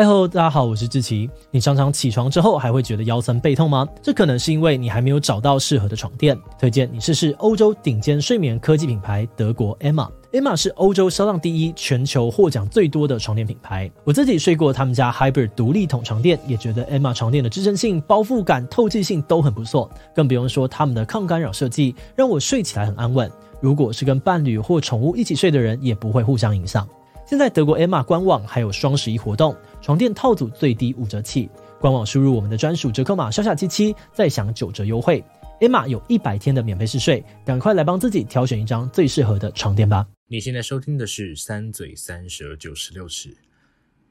嗨喽，大家好，我是志奇。你常常起床之后还会觉得腰酸背痛吗？这可能是因为你还没有找到适合的床垫。推荐你试试欧洲顶尖睡眠科技品牌德国 Emma。Emma 是欧洲销量第一、全球获奖最多的床垫品牌。我自己睡过他们家 Hybrid 独立筒床垫，也觉得 Emma 床垫的支撑性、包覆感、透气性都很不错。更不用说他们的抗干扰设计，让我睡起来很安稳。如果是跟伴侣或宠物一起睡的人，也不会互相影响。现在德国 Emma 官网还有双十一活动，床垫套组最低五折起。官网输入我们的专属折扣码“小小七七”，再享九折优惠。Emma 有一百天的免费试睡，赶快来帮自己挑选一张最适合的床垫吧。你现在收听的是《三嘴三舌九十六尺》，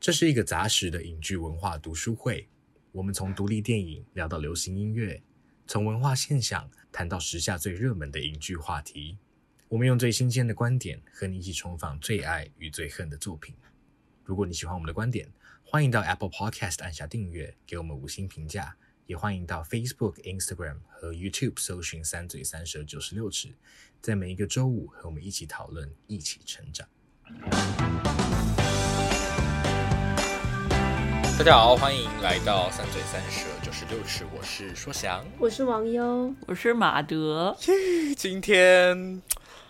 这是一个杂食的影剧文化读书会。我们从独立电影聊到流行音乐，从文化现象谈到时下最热门的影剧话题。我们用最新鲜的观点和你一起重访最爱与最恨的作品。如果你喜欢我们的观点，欢迎到 Apple Podcast 按下订阅，给我们五星评价。也欢迎到 Facebook、Instagram 和 YouTube 搜寻“三嘴三舌九十六尺”，在每一个周五和我们一起讨论，一起成长。大家好，欢迎来到“三嘴三舌九十六尺”，我是说翔，我是王优，我是马德。今天。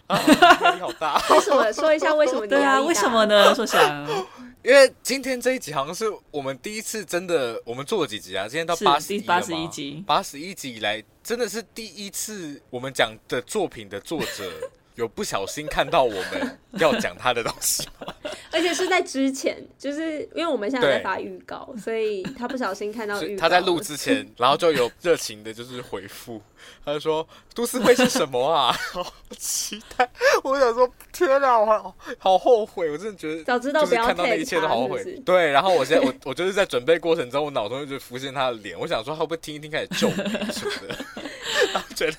啊，压力好大！为什么？说一下为什么？对啊，为什么呢？说想，因为今天这一集好像是我们第一次真的，我们做了几集啊？今天到八十八十一集，八十一集以来，真的是第一次我们讲的作品的作者有不小心看到我们要讲他的东西。而且是在之前，就是因为我们现在在发预告，所以他不小心看到预告。他在录之前，然后就有热情的，就是回复，他就说：“都市会是什么啊？” 好期待！我想说，天哪，我好，好后悔！我真的觉得，早知道不要看到那一切都好后悔。对，然后我现在我我就是在准备过程中，我脑中就浮现他的脸，我想说他会不会听一听开始皱眉什么的，然后觉得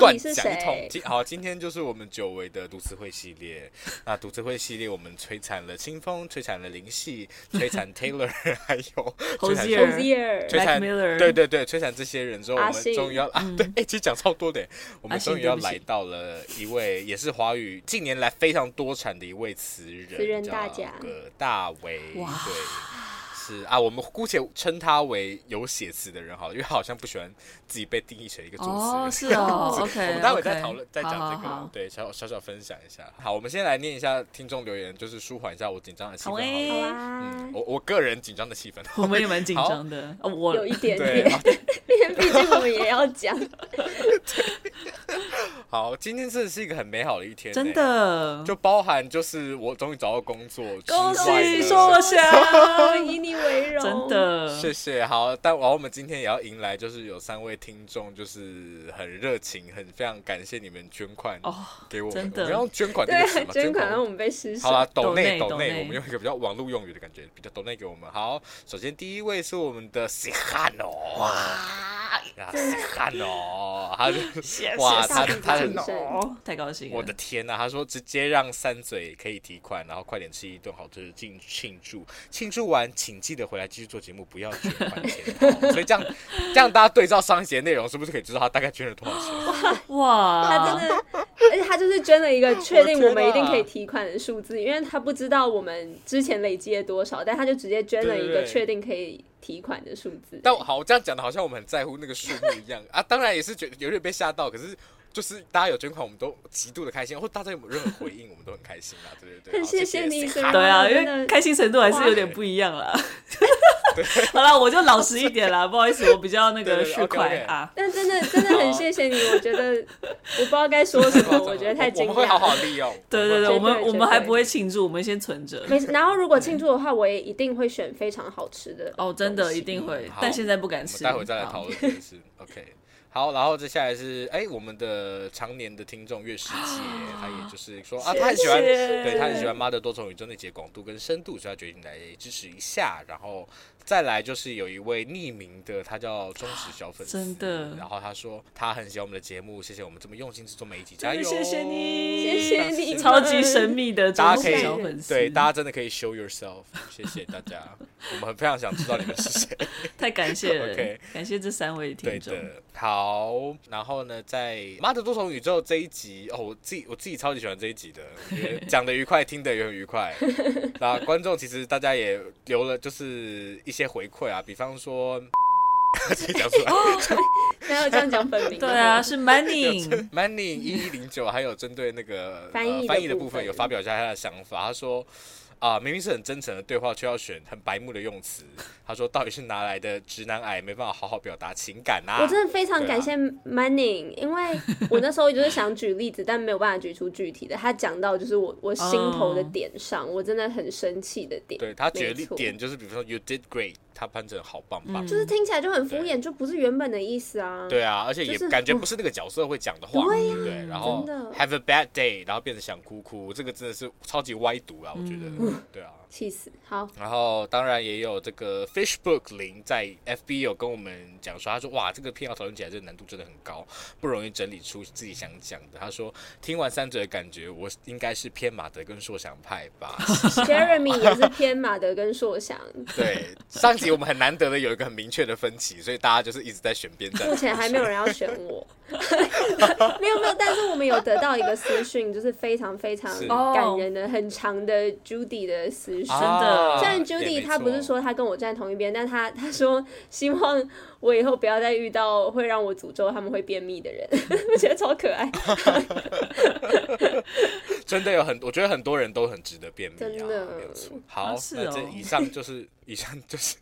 乱讲一通。好，今天就是我们久违的都斯会系列。那都斯会系列，我们摧残了清风，摧残了林夕，摧残 Taylor，还有摧残 Hozier，摧残对对对，摧残这些人之后，我们终于要啊，对，哎，其实讲超多的，我们终于要来到了一位也是华语近年来非常多产的一位词人，词人大家，葛大为，对。是啊，我们姑且称他为有写词的人好了，因为他好像不喜欢自己被定义成一个作词人。哦，是哦，OK。我们待会再讨论，再讲这个，好好好对，小小小分享一下。好，我们先来念一下听众留言，就是舒缓一下我紧张的气氛好了。好啊。嗯，我我个人紧张的气氛。我们也蛮紧张的，我有一点点，因为毕竟我们也要讲。好，今天真的是一个很美好的一天，真的，就包含就是我终于找到工作，恭喜说翔，以你为荣，真的，谢谢。好，但我们今天也要迎来，就是有三位听众，就是很热情，很非常感谢你们捐款哦给我们，真的，我们要捐款这个词吗？捐款让我们被施舍。好了，抖内抖内，我们用一个比较网络用语的感觉，比较抖内给我们。好，首先第一位是我们的西汉哦，哇，西汉哦，他就哇，他他。哦，太高兴了！我的天呐，他说直接让三嘴可以提款，然后快点吃一顿好吃的庆庆祝，庆祝完请记得回来继续做节目，不要捐款钱。所以这样这样大家对照上一节内容，是不是可以知道他大概捐了多少钱？哇，他真的，而且他就是捐了一个确定我们一定可以提款的数字，因为他不知道我们之前累积了多少，但他就直接捐了一个确定可以提款的数字。但好，我这样讲的好像我们很在乎那个数目一样啊，当然也是觉得有点被吓到，可是。就是大家有捐款，我们都极度的开心，或大家有没有任何回应，我们都很开心啊，对对对。很谢谢你，对啊，因为开心程度还是有点不一样啦。好了，我就老实一点啦，不好意思，我比较那个市侩啊。但真的真的很谢谢你，我觉得我不知道该说什么，我觉得太惊讶。我们会好好利用。对对对，我们我们还不会庆祝，我们先存着。没，然后如果庆祝的话，我也一定会选非常好吃的。哦，真的一定会，但现在不敢吃。待会再来讨论这件事。OK。好，然后接下来是哎，我们的常年的听众月世界，他也就是说啊，他很喜欢，对他很喜欢妈的多重宇宙那节广度跟深度，所以他决定来支持一下。然后再来就是有一位匿名的，他叫忠实小粉丝，真的。然后他说他很喜欢我们的节目，谢谢我们这么用心制作每一集，加油！谢谢你，谢谢你，超级神秘的忠实小粉丝。对，大家真的可以 show yourself，谢谢大家，我们非常想知道你们是谁。太感谢了，OK，感谢这三位听众。对的，好，然后呢，在《妈的多重宇宙》这一集，哦，我自己我自己超级喜欢这一集的，讲的愉快，听的也很愉快。那观众其实大家也留了，就是一些。些回馈啊，比方说，直接讲出来，没有这样讲本名，对啊，是 Manny，Manny 一一零九，还有针对那个翻译、呃、翻译的部分，有发表一下他的想法，他说。啊，明明是很真诚的对话，却要选很白目的用词。他说：“到底是哪来的直男癌，没办法好好表达情感啊？”我真的非常感谢 Manning，、啊、因为我那时候就是想举例子，但没有办法举出具体的。他讲到就是我我心头的点上，我真的很生气的点。对，他举例点就是，比如说 “You did great”。他翻成好棒棒，就是听起来就很敷衍，就不是原本的意思啊。对啊，而且也感觉不是那个角色会讲的话，对。然后 Have a bad day，然后变成想哭哭，这个真的是超级歪读啊，我觉得。对啊，气死。好。然后当然也有这个 Fishbook 零在 FB 有跟我们讲说，他说哇，这个片要讨论起来，这个难度真的很高，不容易整理出自己想讲的。他说听完三者的感觉，我应该是偏马德跟硕翔派吧。Jeremy 也是偏马德跟硕翔。对，上集。我们很难得的有一个很明确的分歧，所以大家就是一直在选边站。目前还没有人要选我，没有没有，但是我们有得到一个私讯，就是非常非常感人的、很长的 Judy 的私讯。真的，虽然 Judy 他不是说他跟我站同一边，但他他说希望我以后不要再遇到会让我诅咒他们会便秘的人，我觉得超可爱。真的有很，我觉得很多人都很值得便秘啊，真的没有错。好，那这以上就是以上就是。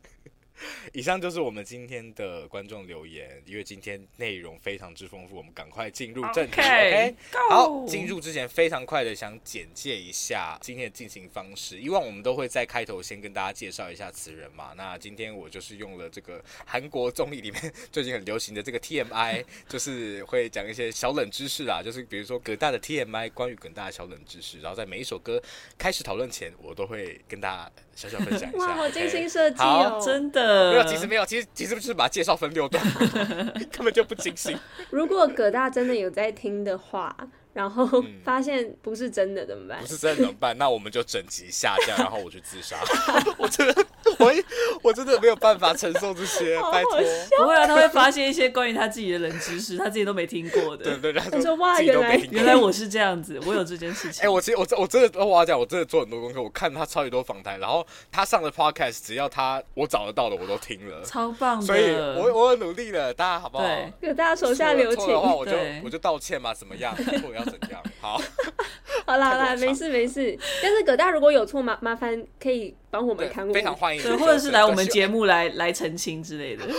以上就是我们今天的观众留言，因为今天内容非常之丰富，我们赶快进入正题。OK，, okay? 好，进入之前非常快的想简介一下今天的进行方式。以往我们都会在开头先跟大家介绍一下词人嘛，那今天我就是用了这个韩国综艺里面 最近很流行的这个 TMI，就是会讲一些小冷知识啦，就是比如说葛大的 TMI 关于葛大的小冷知识，然后在每一首歌开始讨论前，我都会跟大家小小分享一下。哇，好精心设计哦，真的。其实没有，其实其实就是把介绍分六段，根本就不精心。如果葛大真的有在听的话。然后发现不是真的怎么办？不是真的怎么办？那我们就整集下架，然后我去自杀。我真的，我我真的没有办法承受这些，拜托。不会啊，他会发现一些关于他自己的冷知识，他自己都没听过的。对对对，他说哇，原来原来我是这样子，我有这件事情。哎，我其实我我真的我要讲，我真的做很多功课，我看他超级多访谈，然后他上的 podcast，只要他我找得到的我都听了，超棒的。所以我我很努力了，大家好不好？给大家手下留情。错的话我就我就道歉嘛，怎么样？错要怎样？好。好 啦好啦，没事没事。但是葛大如果有错，麻麻烦可以帮我们看过，非常欢迎，对，或者是来我们节目来来澄清之类的。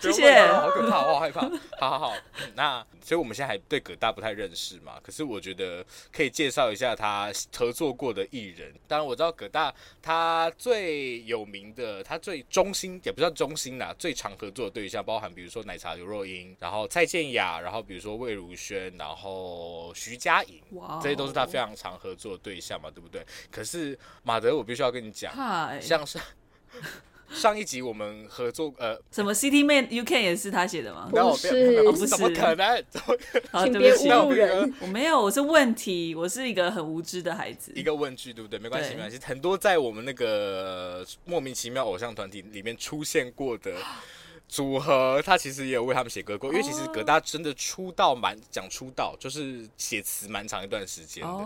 谢谢，好可怕，我好害怕。好好好，那所以我们现在还对葛大不太认识嘛，可是我觉得可以介绍一下他合作过的艺人。当然我知道葛大他最有名的，他最中心也不算中心啦，最常合作的对象包含比如说奶茶刘若英，然后蔡健雅，然后比如说魏如萱，然后徐佳莹，Wow. 这些都是他非常常合作的对象嘛，对不对？可是马德，我必须要跟你讲，Hi. 像是。上一集我们合作，呃，什么 City Man You Can 也是他写的吗？不是，不是，怎么可能？好，请别误人。我没有，我是问题，我是一个很无知的孩子。一个问句，对不对？没关系，没关系。很多在我们那个莫名其妙偶像团体里面出现过的 组合，他其实也有为他们写歌过。因为其实葛大真的出道蛮讲出道，就是写词蛮长一段时间的。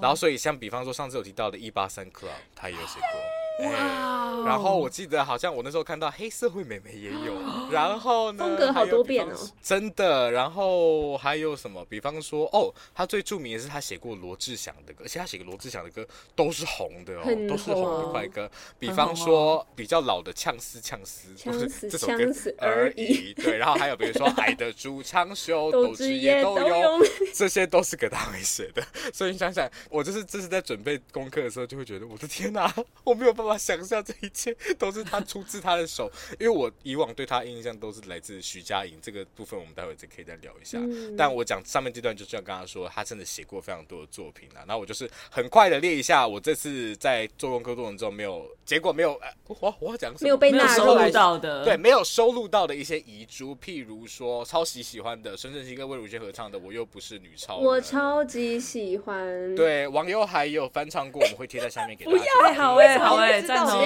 然后，所以像比方说上次有提到的一八三 Club，他也有写过。哇、欸！然后我记得好像我那时候看到黑社会美眉也有，然后呢，风格好多变哦，真的。然后还有什么？比方说，哦，他最著名的是他写过罗志祥的歌，而且他写过罗志祥的歌都是红的哦，红都是红的快歌。比方说比较老的呛死呛死，就是这首歌而已。对，然后还有比如说爱的主唱秀，斗智也都有，这些都是葛大为写的。所以你想想，我就是这是在准备功课的时候，就会觉得我的天哪，我没有办法。办法想象这一切都是他出自他的手，因为我以往对他印印象都是来自徐佳莹。这个部分我们待会再可以再聊一下。嗯、但我讲上面这段，就是要跟他说，他真的写过非常多的作品啊。然后我就是很快的列一下，我这次在做功课过程中没有结果没有，我我要讲什么？没有被纳入到的，对，没有收录到的一些遗珠，譬如说超级喜欢的孙盛熙跟魏如萱合唱的《我又不是女超人》，我超级喜欢。对，网友还有翻唱过，我们会贴在下面给大家。不要，好哎，好哎，赞同。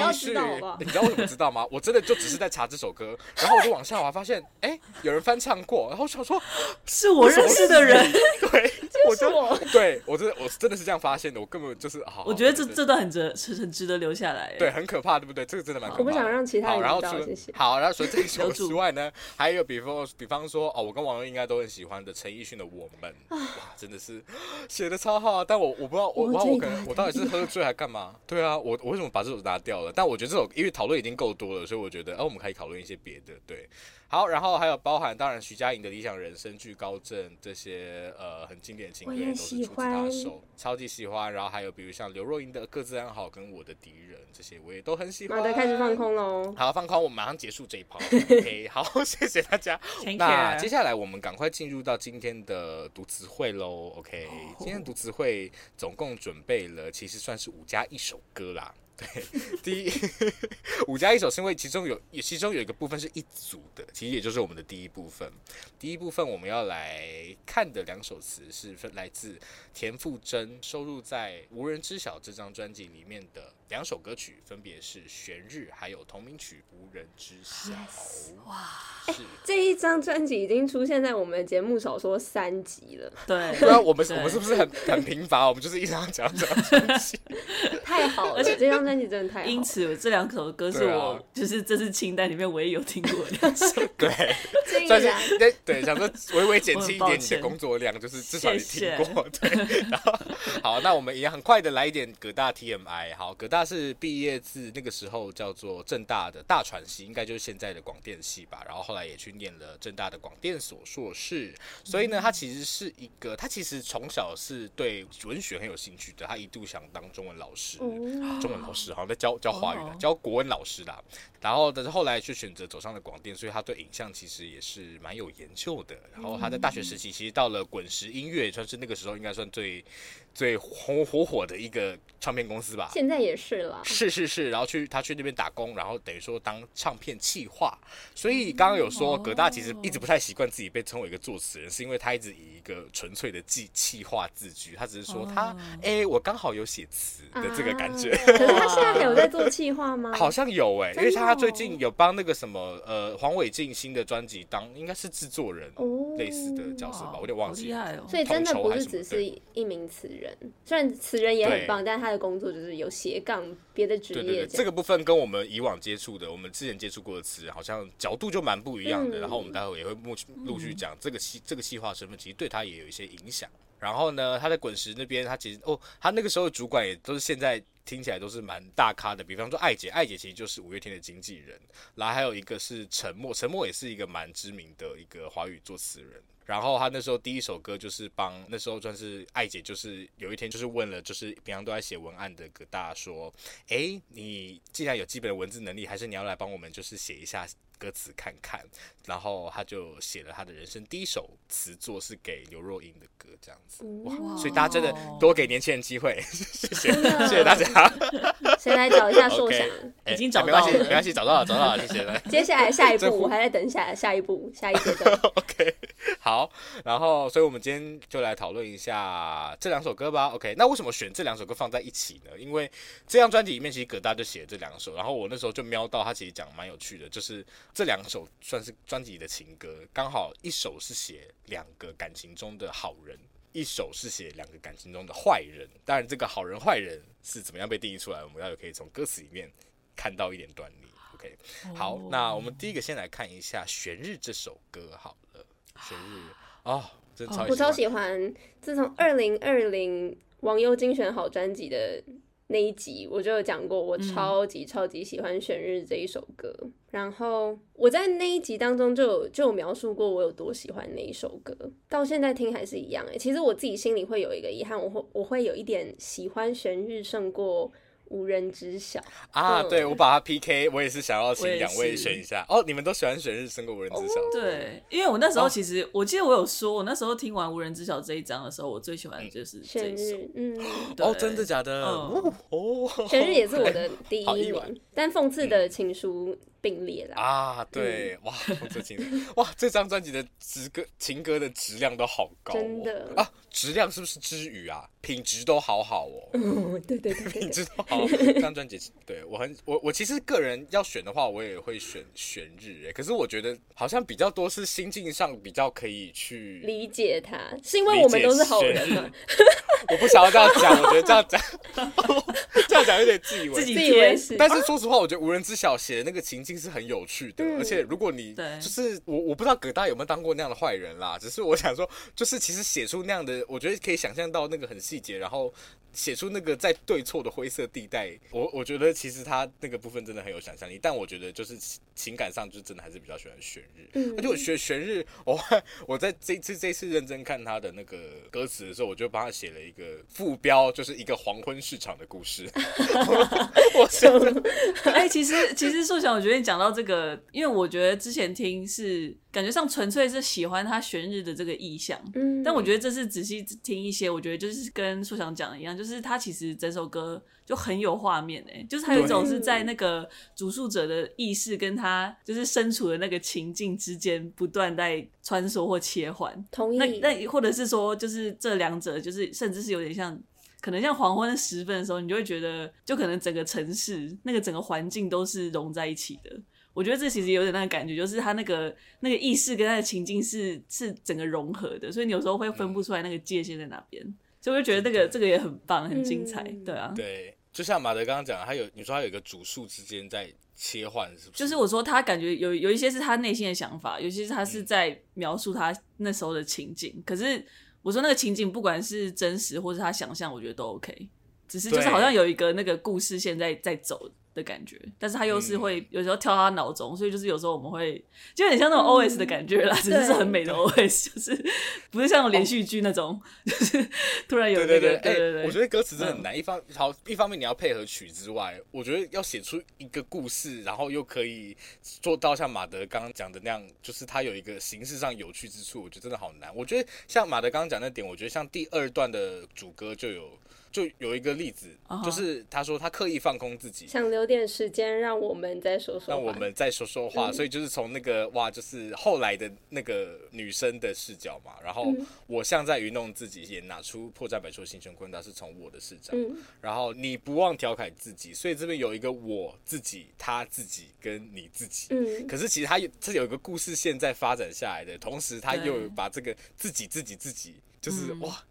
你知道我怎么知道吗？我真的就只是在查这首歌，然后我就往下滑，发现哎，有人翻唱过，然后想说是我认识的人，对，我就对我真的我真的是这样发现的，我根本就是好。我觉得这这段很值，是很值得留下来。对，很可怕，对不对？这个真的蛮可怕。我不想让其他人知道，谢谢。好，然后除了这一首之外呢，还有比方比方说哦，我跟网友应该都很喜欢的陈奕迅的《我们》，哇，真的是写的超好，但我我不知道我不知道我可能我到底是喝醉还干嘛？对啊，我我为什么把这首拿掉了？但我觉得这首因为讨论已经够多了，所以我觉得，哦，我们可以讨论一些别的。对，好，然后还有包含当然徐佳莹的《理想人生》、《巨高症》这些呃很经典的情歌都是出自他手，超级喜欢。然后还有比如像刘若英的《各自安好》跟《我的敌人》这些我也都很喜欢。好的，开始放空喽。好，放空，我们马上结束这一趴。OK，好，谢谢大家。那接下来我们赶快进入到今天的读词会喽。OK，今天读词会总共准备了，其实算是五加一首歌啦。对，第一 五加一首是因为其中有，其中有一个部分是一组的，其实也就是我们的第一部分。第一部分我们要来看的两首词是分来自田馥甄收录在《无人知晓》这张专辑里面的两首歌曲，分别是《悬日》还有同名曲《无人知晓》。哇，是、欸、这一张专辑已经出现在我们的节目少说三集了。对，对啊，我们我们是不是很 很贫乏？我们就是一直要讲这张专辑，太好了，而且这张。专辑真的太好，因此这两首歌是我、啊、就是这次清单里面唯一有听过的两首。对，算是对对，想说微微减轻一点你的工作量，就是至少你听过。对，然后好，那我们也很快的来一点葛大 TMI。好，葛大是毕业自那个时候叫做正大的大传系，应该就是现在的广电系吧。然后后来也去念了正大的广电所硕士，所以呢，他其实是一个，他其实从小是对文学很有兴趣的，他一度想当中文老师，中文老师。好像在教教华语的，教国文老师啦，然后但是后来却选择走上了广电，所以他对影像其实也是蛮有研究的。然后他在大学时期，其实到了滚石音乐，算是那个时候应该算最最红火火的一个唱片公司吧。现在也是了。是是是，然后去他去那边打工，然后等于说当唱片企划。所以刚刚有说葛大其实一直不太习惯自己被称为一个作词人，是因为他一直以一个纯粹的记企划自居，他只是说他哎、欸，我刚好有写词的这个感觉。可是他现在还有在做企划吗？好像有哎、欸，因为他最近有帮那个什么呃黄伟晋新的专辑当应该是制作人类似的角色吧，我有点忘记了。哦、所以真的不是只是一名词人，虽然词人也很棒，但他的工作就是有斜杠别的职业。对对对，这个部分跟我们以往接触的，我们之前接触过的词人好像角度就蛮不一样的。嗯、然后我们待会也会陆续陆续讲这个企这个细化身份，其实对他也有一些影响。然后呢，他在滚石那边，他其实哦，他那个时候的主管也都是现在听起来都是蛮大咖的，比方说艾姐，艾姐其实就是五月天的经纪人，然后还有一个是陈默，陈默也是一个蛮知名的一个华语作词人。然后他那时候第一首歌就是帮那时候算是艾姐，就是有一天就是问了，就是平常都在写文案的葛大说，哎，你既然有基本的文字能力，还是你要来帮我们就是写一下。歌词看看，然后他就写了他的人生第一首词作，是给刘若英的歌，这样子哇！所以大家真的多给年轻人机会，谢谢谢谢大家。先来找一下 硕想，已经找到了，没关系，找到了，找到了，谢谢。接下来下一步，我还在等下下一步下一阶段。OK，好，然后所以我们今天就来讨论一下这两首歌吧。OK，那为什么选这两首歌放在一起呢？因为这张专辑里面其实葛大就写了这两首，然后我那时候就瞄到他其实讲蛮有趣的，就是。这两首算是专辑里的情歌，刚好一首是写两个感情中的好人，一首是写两个感情中的坏人。当然，这个好人坏人是怎么样被定义出来，我们要可以从歌词里面看到一点端倪。OK，好，那我们第一个先来看一下《悬日》这首歌好了，《悬日》哦，真超喜欢，我超喜欢。自从二零二零网友精选好专辑的。那一集我就有讲过，我超级超级喜欢《悬日》这一首歌。嗯、然后我在那一集当中就有就有描述过我有多喜欢那一首歌，到现在听还是一样。哎，其实我自己心里会有一个遗憾，我会我会有一点喜欢《悬日》胜过无人知晓啊，对，我把它 PK，我也是想要请两位选一下哦。你们都喜欢选日升过无人知晓？对，因为我那时候其实我记得我有说，我那时候听完无人知晓这一章的时候，我最喜欢的就是这一首。嗯，哦，真的假的？哦，全日也是我的第一名，但讽刺的情书并列啦啊。对，哇，讽刺情书，哇，这张专辑的词歌情歌的质量都好高，真的啊，质量是不是之余啊？品质都好好哦。嗯，对对对，品质都好。这张专辑，对我很我我其实个人要选的话，我也会选选日。哎，可是我觉得好像比较多是心境上比较可以去理解他，是因为我们都是好人吗？我不想要这样讲，我觉得这样讲，这样讲有点自以为自以为是。但是说实话，我觉得无人知晓写的那个情境是很有趣的，而且如果你就是我，我不知道葛大有没有当过那样的坏人啦。只是我想说，就是其实写出那样的，我觉得可以想象到那个很细节，然后。写出那个在对错的灰色地带，我我觉得其实他那个部分真的很有想象力，但我觉得就是情感上就真的还是比较喜欢玄日，嗯，而且我学玄日，我 我在这次这次认真看他的那个歌词的时候，我就帮他写了一个副标，就是一个黄昏市场的故事。我想说，哎，其实其实硕想，我觉得你讲到这个，因为我觉得之前听是。感觉上纯粹是喜欢他悬日的这个意象，嗯，但我觉得这是仔细听一些，我觉得就是跟硕翔讲的一样，就是他其实整首歌就很有画面诶、欸，就是他有一种是在那个主述者的意识跟他就是身处的那个情境之间不断在穿梭或切换，同意。那那或者是说，就是这两者就是甚至是有点像，可能像黄昏时分的时候，你就会觉得，就可能整个城市那个整个环境都是融在一起的。我觉得这其实有点那个感觉，就是他那个那个意识跟他的情境是是整个融合的，所以你有时候会分不出来那个界限在哪边，所以我就觉得这个这个也很棒，很精彩，对啊。对，就像马德刚刚讲，他有你说他有一个主述之间在切换，是不是？就是我说他感觉有有一些是他内心的想法，有些是他是在描述他那时候的情景。可是我说那个情景不管是真实或是他想象，我觉得都 OK，只是就是好像有一个那个故事现在在走的感觉，但是他又是会有时候跳他脑中，所以就是有时候我们会就有点像那种 OS 的感觉啦，只是是很美的 OS，就是不是像连续剧那种，就是突然有那个。对对对，对对，我觉得歌词真的很难。一方好，一方面你要配合曲之外，我觉得要写出一个故事，然后又可以做到像马德刚刚讲的那样，就是他有一个形式上有趣之处，我觉得真的好难。我觉得像马德刚刚讲那点，我觉得像第二段的主歌就有。就有一个例子，uh huh. 就是他说他刻意放空自己，想留点时间让我们再说说话，让我们再说说话。嗯、所以就是从那个哇，就是后来的那个女生的视角嘛。然后我像在愚弄自己，也拿出破绽百出的新生昆达是从我的视角。嗯、然后你不忘调侃自己，所以这边有一个我自己、他自己跟你自己。嗯、可是其实他有这有一个故事线在发展下来的，同时他又把这个自己、自己、自己，就是、嗯、哇。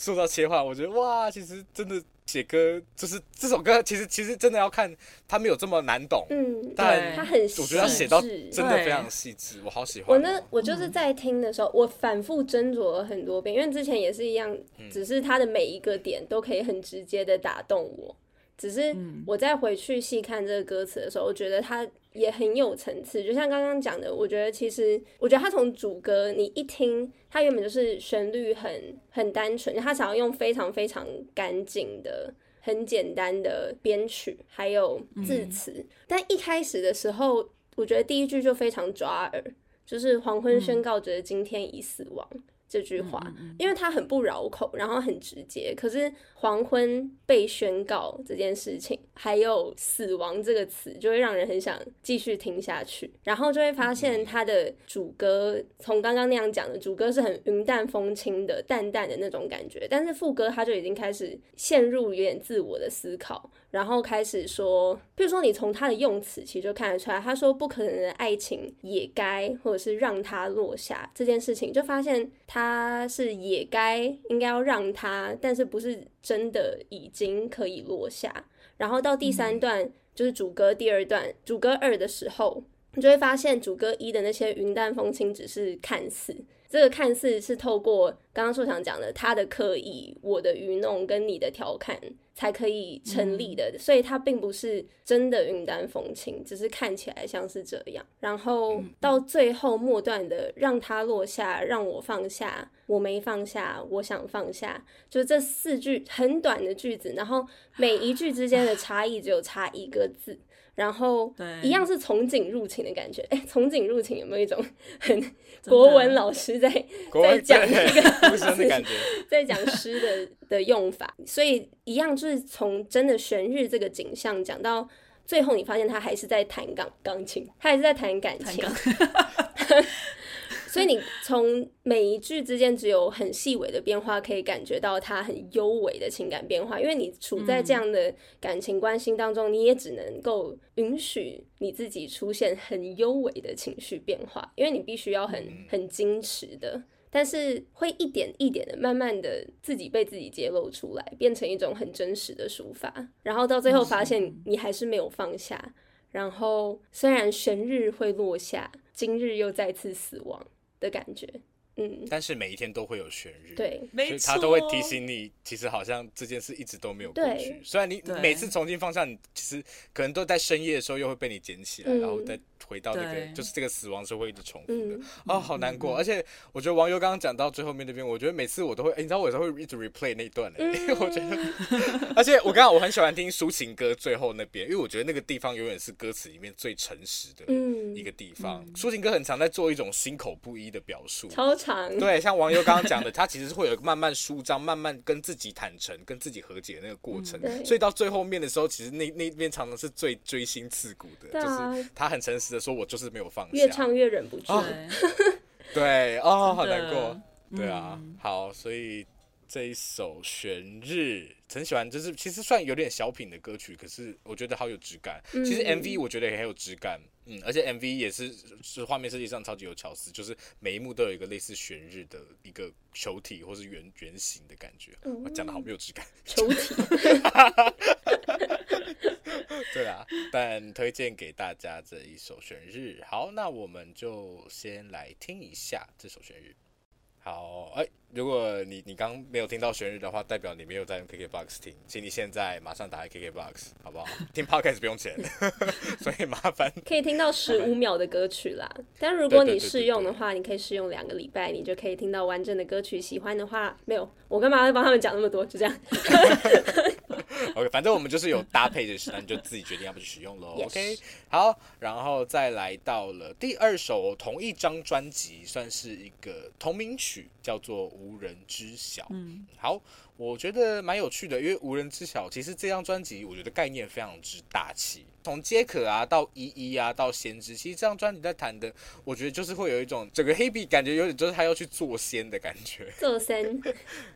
塑造切换，我觉得哇，其实真的写歌就是这首歌，其实其实真的要看他没有这么难懂，嗯，但他很细致，我觉得他写到真的非常细致，对我好喜欢。我呢，我就是在听的时候，我反复斟酌了很多遍，因为之前也是一样，只是他的每一个点都可以很直接的打动我。只是我在回去细看这个歌词的时候，我觉得它也很有层次。就像刚刚讲的，我觉得其实，我觉得他从主歌你一听，他原本就是旋律很很单纯，他想要用非常非常干净的、很简单的编曲，还有字词。嗯、但一开始的时候，我觉得第一句就非常抓耳，就是“黄昏宣告着今天已死亡”。这句话，因为它很不绕口，然后很直接。可是黄昏被宣告这件事情，还有死亡这个词，就会让人很想继续听下去。然后就会发现它的主歌，从刚刚那样讲的主歌是很云淡风轻的、淡淡的那种感觉，但是副歌它就已经开始陷入有点自我的思考。然后开始说，比如说你从他的用词其实就看得出来，他说不可能的爱情也该，或者是让它落下这件事情，就发现他是也该应该要让他，但是不是真的已经可以落下。然后到第三段、嗯、就是主歌第二段，主歌二的时候，你就会发现主歌一的那些云淡风轻只是看似。这个看似是透过刚刚硕强讲的他的刻意、我的愚弄跟你的调侃才可以成立的，嗯、所以他并不是真的云淡风轻，只是看起来像是这样。然后到最后末段的让他落下，让我放下，我没放下，我想放下，就这四句很短的句子，然后每一句之间的差异只有差一个字。然后一样是从景入情的感觉，哎，从景入情有没有一种很 国文老师在在讲 那个 在讲诗的的用法？所以一样就是从真的悬日这个景象讲到最后，你发现他还是在弹钢钢琴，他还是在弹感情。所以你从每一句之间只有很细微的变化，可以感觉到他很优美的情感变化。因为你处在这样的感情关系当中，你也只能够允许你自己出现很优美的情绪变化，因为你必须要很很矜持的，但是会一点一点的慢慢的自己被自己揭露出来，变成一种很真实的抒发，然后到最后发现你还是没有放下，然后虽然悬日会落下，今日又再次死亡。的感觉，嗯，但是每一天都会有悬日，对，所以他都会提醒你，其实好像这件事一直都没有过去。虽然你每次重新放下，你其实可能都在深夜的时候又会被你捡起来，嗯、然后再。回到那个，就是这个死亡是会一直重复的啊、好难过。嗯、而且我觉得网友刚刚讲到最后面那边，我觉得每次我都会，欸、你知道我有时候会一直 replay 那一段，因为、嗯、我觉得，而且我刚刚我很喜欢听抒情歌最后那边，因为我觉得那个地方永远是歌词里面最诚实的一个地方。抒、嗯、情歌很常在做一种心口不一的表述，超长。对，像网友刚刚讲的，他其实是会有慢慢舒张、慢慢跟自己坦诚、跟自己和解的那个过程。嗯、所以到最后面的时候，其实那那边常常是最锥心刺骨的，啊、就是他很诚实的说：“我就是没有放。”越唱越忍不住，哦、对哦，好难过，对啊，嗯、好，所以这一首悬日很喜欢，就是其实算有点小品的歌曲，可是我觉得好有质感。嗯、其实 MV 我觉得也很有质感，嗯，而且 MV 也是是画面设计上超级有巧思，就是每一幕都有一个类似悬日的一个球体或是圆圆形的感觉。嗯、我讲的好没有质感，球体。对啊，但推荐给大家这一首悬日。好，那我们就先来听一下这首悬日。好，哎，如果你你刚没有听到旋律的话，代表你没有在用 KKBOX 听，请你现在马上打开 KKBOX，好不好？听 Podcast 不用钱，所以麻烦。可以听到十五秒的歌曲啦，但如果你试用的话，你可以试用两个礼拜，你就可以听到完整的歌曲。喜欢的话，没有，我干嘛要帮他们讲那么多？就这样。OK，反正我们就是有搭配的时，那你就自己决定要不去使用喽。OK，好，然后再来到了第二首同一张专辑，算是一个同名曲，叫做《无人知晓》。嗯，好。我觉得蛮有趣的，因为无人知晓。其实这张专辑，我觉得概念非常之大气，从皆可啊到依依啊到先知，其实这张专辑在谈的，我觉得就是会有一种整个黑笔感觉有点就是他要去做仙的感觉。做仙。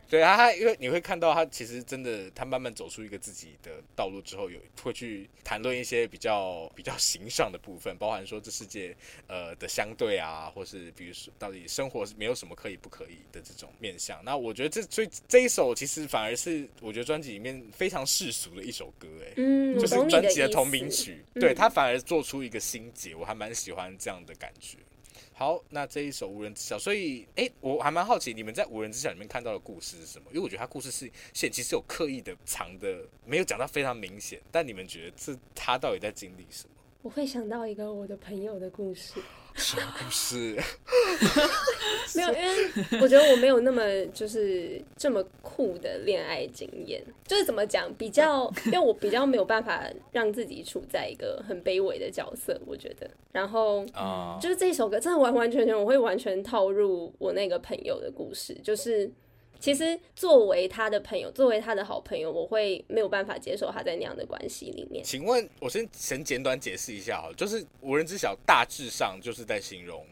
对啊，他因为你会看到他其实真的他慢慢走出一个自己的道路之后，有会去谈论一些比较比较形上的部分，包含说这世界呃的相对啊，或是比如说到底生活是没有什么可以不可以的这种面向。那我觉得这所以这一首其实。反而是我觉得专辑里面非常世俗的一首歌，哎，嗯，就是专辑的同名曲，对，他反而做出一个心结，我还蛮喜欢这样的感觉。好，那这一首无人知晓，所以哎，我还蛮好奇你们在无人知晓里面看到的故事是什么？因为我觉得他故事是线其实有刻意的藏的，没有讲到非常明显，但你们觉得这他到底在经历什么？我会想到一个我的朋友的故事。什么故事？没有，因为我觉得我没有那么就是这么酷的恋爱经验。就是怎么讲，比较，因为我比较没有办法让自己处在一个很卑微的角色，我觉得。然后，就是这首歌真的完完全全，我会完全套入我那个朋友的故事，就是。其实，作为他的朋友，作为他的好朋友，我会没有办法接受他在那样的关系里面。请问，我先先简短解释一下哦，就是无人知晓，大致上就是在形容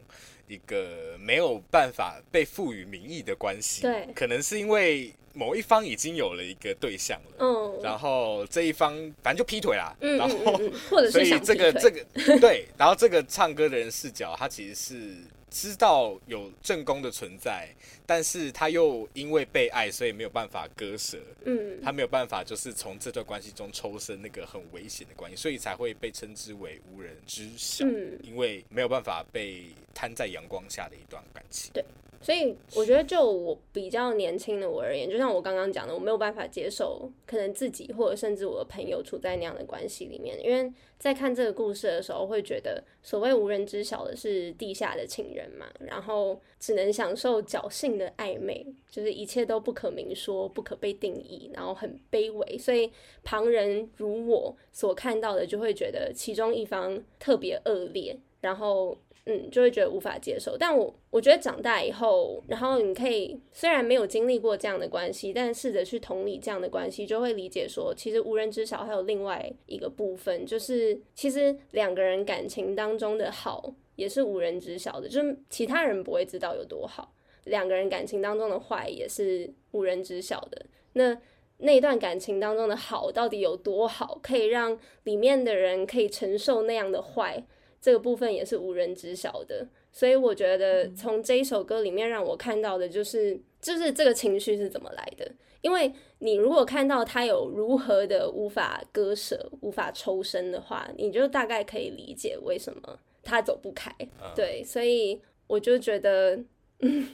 一个没有办法被赋予名义的关系。对，可能是因为某一方已经有了一个对象了，嗯，然后这一方反正就劈腿啦，嗯，然后嗯嗯或者是想这个这个对，然后这个唱歌的人视角，他其实是。知道有正宫的存在，但是他又因为被爱，所以没有办法割舍。嗯，他没有办法，就是从这段关系中抽身，那个很危险的关系，所以才会被称之为无人知晓。嗯，因为没有办法被摊在阳光下的一段感情。对。所以我觉得，就我比较年轻的我而言，就像我刚刚讲的，我没有办法接受可能自己或者甚至我的朋友处在那样的关系里面，因为在看这个故事的时候，会觉得所谓无人知晓的是地下的情人嘛，然后只能享受侥幸的暧昧，就是一切都不可明说、不可被定义，然后很卑微，所以旁人如我所看到的，就会觉得其中一方特别恶劣，然后。嗯，就会觉得无法接受。但我我觉得长大以后，然后你可以虽然没有经历过这样的关系，但试着去同理这样的关系，就会理解说，其实无人知晓还有另外一个部分，就是其实两个人感情当中的好也是无人知晓的，就是其他人不会知道有多好。两个人感情当中的坏也是无人知晓的。那那一段感情当中的好到底有多好，可以让里面的人可以承受那样的坏？这个部分也是无人知晓的，所以我觉得从这一首歌里面让我看到的就是，就是这个情绪是怎么来的。因为你如果看到他有如何的无法割舍、无法抽身的话，你就大概可以理解为什么他走不开。对，所以我就觉得，嗯，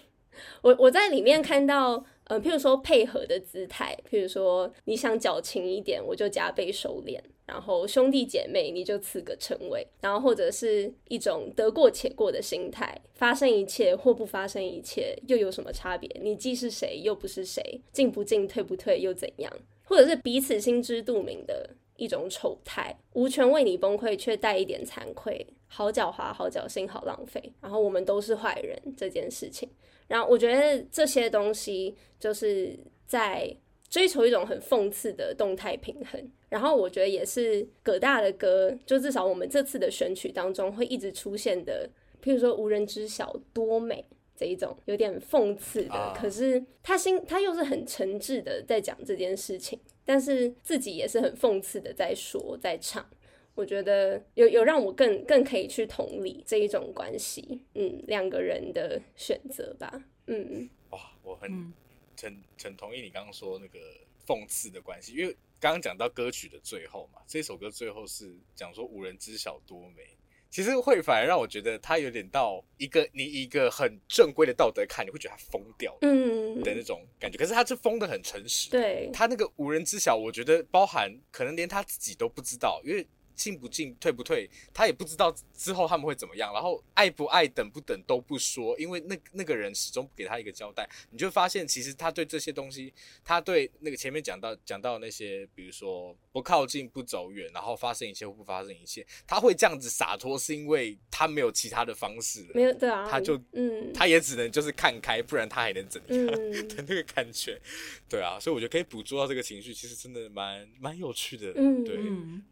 我我在里面看到。呃，譬如说配合的姿态，譬如说你想矫情一点，我就加倍收敛；然后兄弟姐妹，你就赐个称谓；然后或者是一种得过且过的心态，发生一切或不发生一切又有什么差别？你既是谁又不是谁，进不进退不退又怎样？或者是彼此心知肚明的一种丑态，无权为你崩溃却带一点惭愧，好狡猾，好侥幸，好浪费。然后我们都是坏人这件事情。然后我觉得这些东西就是在追求一种很讽刺的动态平衡。然后我觉得也是葛大的歌，就至少我们这次的选曲当中会一直出现的，譬如说无人知晓多美这一种有点讽刺的，可是他心他又是很诚挚的在讲这件事情，但是自己也是很讽刺的在说在唱。我觉得有有让我更更可以去同理这一种关系，嗯，两个人的选择吧，嗯，哇，我很很很同意你刚刚说那个讽刺的关系，因为刚刚讲到歌曲的最后嘛，这首歌最后是讲说无人知晓多美，其实会反而让我觉得他有点到一个你一个很正规的道德看，你会觉得他疯掉，嗯的那种感觉，可是他是疯的很诚实，对，他那个无人知晓，我觉得包含可能连他自己都不知道，因为。进不进，退不退，他也不知道之后他们会怎么样。然后爱不爱，等不等都不说，因为那那个人始终不给他一个交代。你就发现，其实他对这些东西，他对那个前面讲到讲到那些，比如说不靠近、不走远，然后发生一切或不发生一切，他会这样子洒脱，是因为他没有其他的方式了。没有对啊，他就嗯，他也只能就是看开，不然他还能怎样 的那个感觉？对啊，所以我觉得可以捕捉到这个情绪，其实真的蛮蛮有趣的。嗯，对，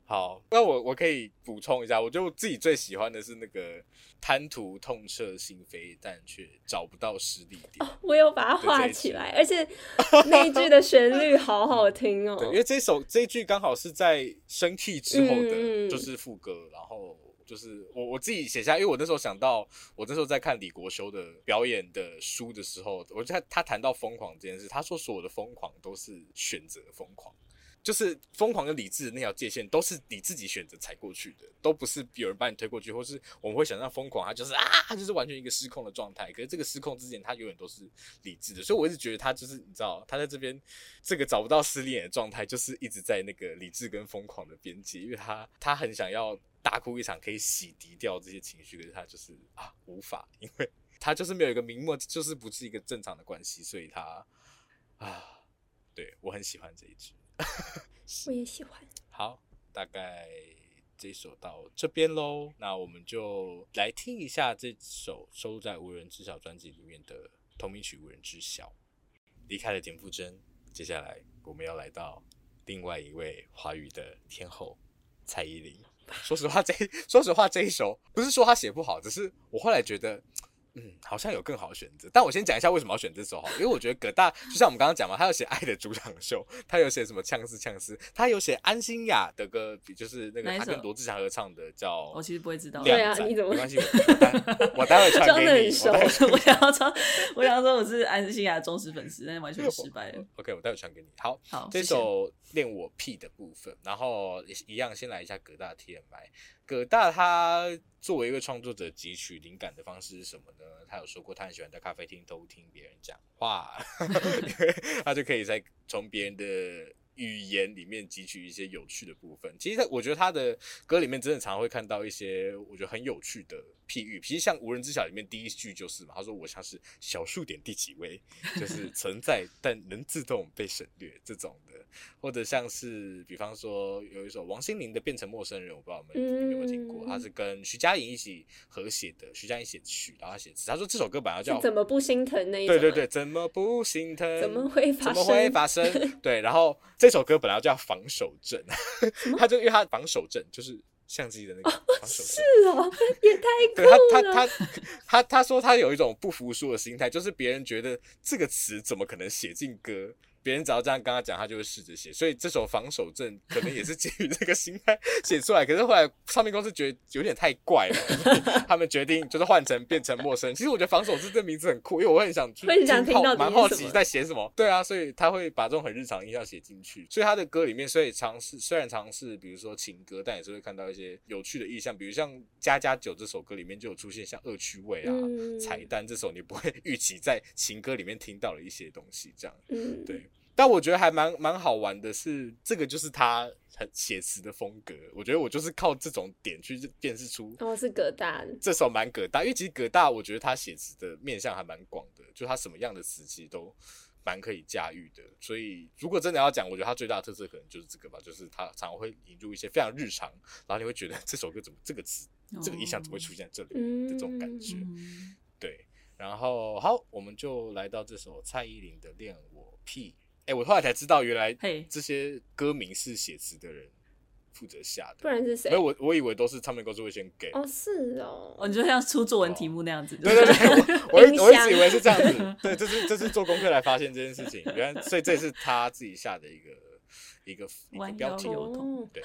好，那我。我可以补充一下，我就自己最喜欢的是那个贪图痛彻心扉，但却找不到失力点。哦，我有把它画起来，而且那一句的旋律好好听哦。对，因为这首这一句刚好是在生气之后的，就是副歌，嗯、然后就是我我自己写下，因为我那时候想到，我那时候在看李国修的表演的书的时候，我就他他谈到疯狂这件事，他说所有的疯狂都是选择疯狂。就是疯狂跟理智的那条界限，都是你自己选择踩过去的，都不是有人把你推过去，或是我们会想象疯狂，他就是啊，他就是完全一个失控的状态。可是这个失控之前，他永远都是理智的，所以我一直觉得他就是你知道，他在这边这个找不到失恋的状态，就是一直在那个理智跟疯狂的边界，因为他他很想要大哭一场，可以洗涤掉这些情绪，可是他就是啊无法，因为他就是没有一个明末，就是不是一个正常的关系，所以他啊，对，我很喜欢这一句。我也喜欢。好，大概这首到这边喽。那我们就来听一下这首收录在《无人知晓》专辑里面的同名曲《无人知晓》。离开了田馥甄，接下来我们要来到另外一位华语的天后蔡依林。说实话，这 说实话这一首不是说他写不好，只是我后来觉得。嗯，好像有更好的选择，但我先讲一下为什么要选这首哈，因为我觉得葛大就像我们刚刚讲嘛，他有写《爱的主场秀》，他有写什么呛死呛死，他有写安心亚的歌，就是那个他跟罗志祥合唱的叫，我其实不会知道，对啊，你怎么没关系，我待会传给你。装很熟，我想要说，我想要说我是安心亚的忠实粉丝，但是完全失败了。OK，我待会传给你。好，好，这首练我屁的部分，然后一样先来一下葛大 TMI。葛大他作为一个创作者，汲取灵感的方式是什么呢？他有说过，他很喜欢在咖啡厅偷听别人讲话，他就可以在从别人的。语言里面汲取一些有趣的部分，其实我觉得他的歌里面真的常常会看到一些我觉得很有趣的譬喻，其实像《无人知晓》里面第一句就是嘛，他说我像是小数点第几位，就是 存在但能自动被省略这种的，或者像是比方说有一首王心凌的《变成陌生人》，我不知道你们有没有听过，他是跟徐佳莹一起合写的，徐佳莹写曲，然后他写词，他说这首歌本来叫怎么不心疼那一对对对，怎么不心疼？怎么会发生？怎么会发生？对，然后这首歌本来要叫防守阵，他就因为他防守阵就是。相机的那个防守阵，是哦，也太 酷了。他他他他他说他有一种不服输的心态，就是别人觉得这个词怎么可能写进歌？别人只要这样跟他讲，他就会试着写。所以这首防守阵可能也是基于这个心态写出来。可是后来唱片公司觉得有点太怪了，他们决定就是换成变成陌生。其实我觉得防守阵这名字很酷，因为我很想去很想听到蛮好奇在写什么。对啊，所以他会把这种很日常印象写进去。所以他的歌里面，所以尝试虽然尝试，比如说情歌，但也是会看到一些有趣的意象，比如像《家家酒》这首歌里面就有出现像恶趣味啊、嗯、彩蛋这首你不会预期在情歌里面听到的一些东西，这样。嗯，对。但我觉得还蛮蛮好玩的是，这个就是他很写词的风格。我觉得我就是靠这种点去辨识出，哦，是葛大，这首蛮葛大，因为其实葛大我觉得他写词的面向还蛮广的，就他什么样的词其实都蛮可以驾驭的。所以如果真的要讲，我觉得他最大的特色可能就是这个吧，就是他常常会引入一些非常日常，然后你会觉得 这首歌怎么这个词这个意象怎么会出现在这里的这种感觉。对，然后好，我们就来到这首蔡依林的《恋我癖》。哎、欸，我后来才知道，原来这些歌名是写词的人负责下的，不然是谁？没有，我我以为都是唱片公司会先给。哦，是哦，哦，你就像出作文题目那样子。对对对，我我 我一直以为是这样子。对，这是这是做功课来发现这件事情，原来所以这是他自己下的一个一个一个标题。对，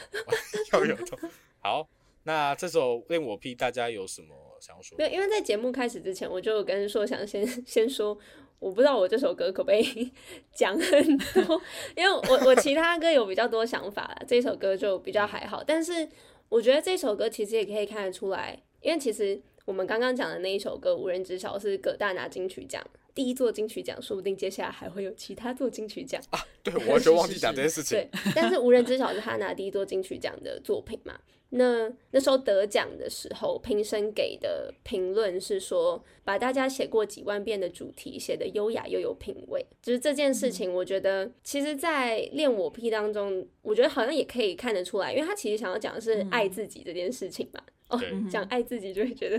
要有痛。好，那这首《恋我癖》，大家有什么想要说？没有，因为在节目开始之前，我就跟硕想先 先说。我不知道我这首歌可不可以 讲很多，因为我我其他歌有比较多想法啦，这首歌就比较还好。但是我觉得这首歌其实也可以看得出来，因为其实我们刚刚讲的那一首歌《无人知晓》是葛大拿金曲奖第一座金曲奖，说不定接下来还会有其他座金曲奖啊。对，我就忘记讲这件事情。对，但是《无人知晓》是他拿第一座金曲奖的作品嘛。那那时候得奖的时候，评审给的评论是说，把大家写过几万遍的主题写得优雅又有品味。就是这件事情，我觉得其实，在恋我癖当中，我觉得好像也可以看得出来，因为他其实想要讲的是爱自己这件事情嘛。哦，讲爱自己就会觉得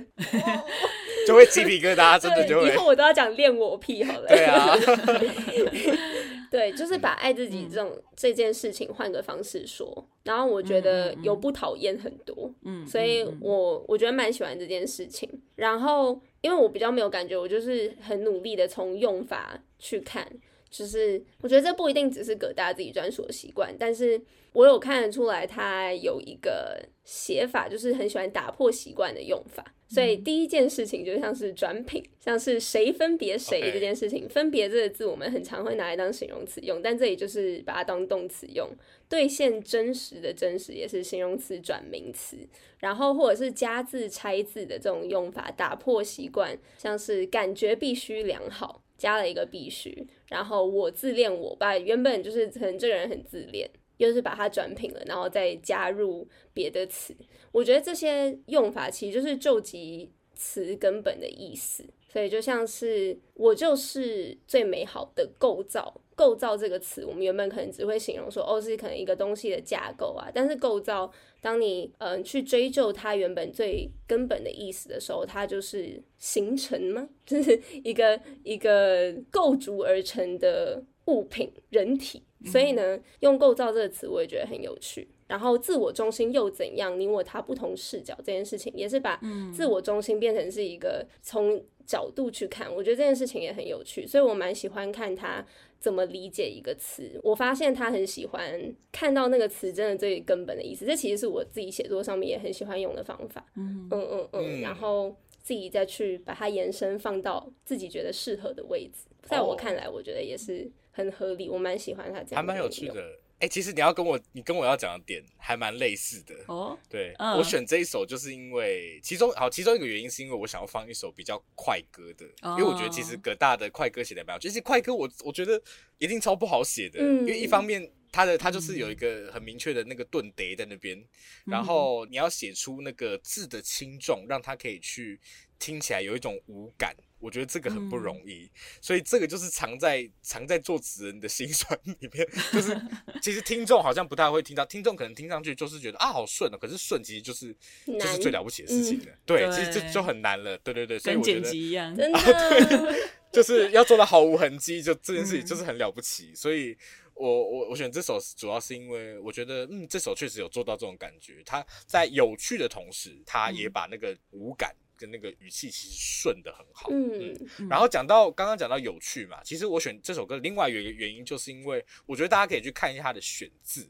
就会鸡皮疙瘩，真的就会。以后我都要讲练我癖好了。对啊。对，就是把爱自己这种、嗯、这件事情换个方式说，然后我觉得有不讨厌很多，嗯，所以我我觉得蛮喜欢这件事情。然后因为我比较没有感觉，我就是很努力的从用法去看，就是我觉得这不一定只是葛大自己专属的习惯，但是我有看得出来他有一个写法，就是很喜欢打破习惯的用法。所以第一件事情就像是转品，像是谁分别谁这件事情.分别这个字我们很常会拿来当形容词用，但这里就是把它当动词用。兑现真实的真实也是形容词转名词，然后或者是加字拆字的这种用法，打破习惯，像是感觉必须良好，加了一个必须，然后我自恋我，吧原本就是可能这个人很自恋。又是把它转品了，然后再加入别的词。我觉得这些用法其实就是救急词根本的意思。所以就像是我就是最美好的构造。构造这个词，我们原本可能只会形容说，哦，是可能一个东西的架构啊。但是构造，当你嗯、呃、去追究它原本最根本的意思的时候，它就是形成吗？就是一个一个构筑而成的物品，人体。所以呢，用构造这个词，我也觉得很有趣。然后，自我中心又怎样？你我他不同视角这件事情，也是把自我中心变成是一个从角度去看。我觉得这件事情也很有趣，所以我蛮喜欢看他怎么理解一个词。我发现他很喜欢看到那个词真的最根本的意思。这其实是我自己写作上面也很喜欢用的方法。嗯嗯嗯嗯，然后自己再去把它延伸放到自己觉得适合的位置。在我看来，我觉得也是。很合理，我蛮喜欢他这样，还蛮有趣的。哎、欸，其实你要跟我，你跟我要讲的点还蛮类似的哦。对、嗯，我选这一首就是因为其中好，其中一个原因是因为我想要放一首比较快歌的，哦、因为我觉得其实葛大的快歌写的蛮好，其实快歌我我觉得一定超不好写的、嗯，因为一方面他的他就是有一个很明确的那个顿叠在那边、嗯，然后你要写出那个字的轻重，让他可以去听起来有一种无感。我觉得这个很不容易，嗯、所以这个就是藏在藏在作词人的心酸里面。就是 其实听众好像不太会听到，听众可能听上去就是觉得啊好顺哦，可是顺其实就是就是最了不起的事情了。嗯、对，其实这就很难了。对对对，所以我觉得剪辑一样，真 的、啊、对，就是要做到毫无痕迹，就这件事情就是很了不起。嗯、所以我我我选这首主要是因为我觉得嗯这首确实有做到这种感觉，它在有趣的同时，它也把那个无感。跟那个语气其实顺的很好，嗯，嗯，然后讲到刚刚讲到有趣嘛，其实我选这首歌另外有一个原因就是因为我觉得大家可以去看一下它的选字，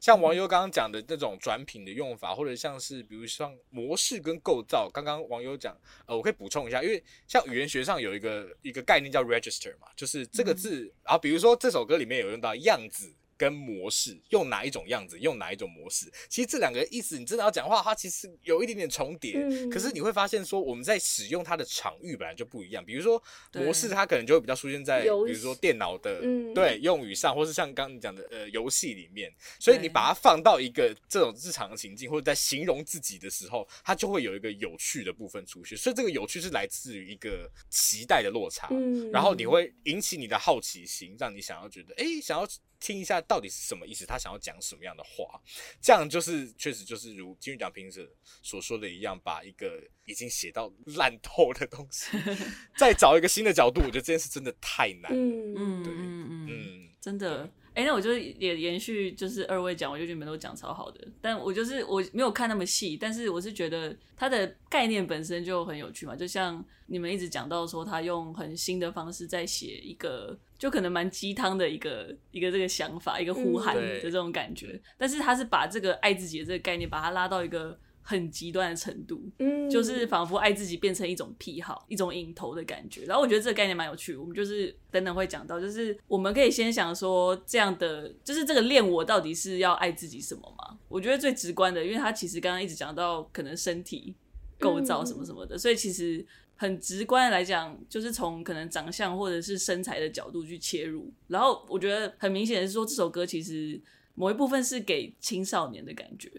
像网友刚刚讲的那种转品的用法，或者像是比如像模式跟构造，刚刚网友讲，呃，我可以补充一下，因为像语言学上有一个一个概念叫 register 嘛，就是这个字，然后比如说这首歌里面有用到样子。跟模式用哪一种样子，用哪一种模式，其实这两个意思，你真的要讲话，它其实有一点点重叠，嗯。可是你会发现说，我们在使用它的场域本来就不一样。比如说模式，它可能就会比较出现在比如说电脑的对用语上，或是像刚刚你讲的呃游戏里面。所以你把它放到一个这种日常的情境，或者在形容自己的时候，它就会有一个有趣的部分出现。所以这个有趣是来自于一个期待的落差，然后你会引起你的好奇心，让你想要觉得哎，想要。听一下到底是什么意思，他想要讲什么样的话，这样就是确实就是如金玉奖评审所说的一样，把一个已经写到烂透的东西，再找一个新的角度，我觉得这件事真的太难了。嗯对嗯嗯嗯，真的。哎、欸，那我就也延续，就是二位讲，我就觉得你们都讲超好的。但我就是我没有看那么细，但是我是觉得它的概念本身就很有趣嘛。就像你们一直讲到说，他用很新的方式在写一个，就可能蛮鸡汤的一个一个这个想法，一个呼喊的这种感觉。嗯、但是他是把这个爱自己的这个概念，把它拉到一个。很极端的程度，嗯，就是仿佛爱自己变成一种癖好，一种瘾头的感觉。然后我觉得这个概念蛮有趣，我们就是等等会讲到，就是我们可以先想说，这样的就是这个练我到底是要爱自己什么吗？我觉得最直观的，因为他其实刚刚一直讲到可能身体构造什么什么的，所以其实很直观的来讲，就是从可能长相或者是身材的角度去切入。然后我觉得很明显的是说，这首歌其实。某一部分是给青少年的感觉，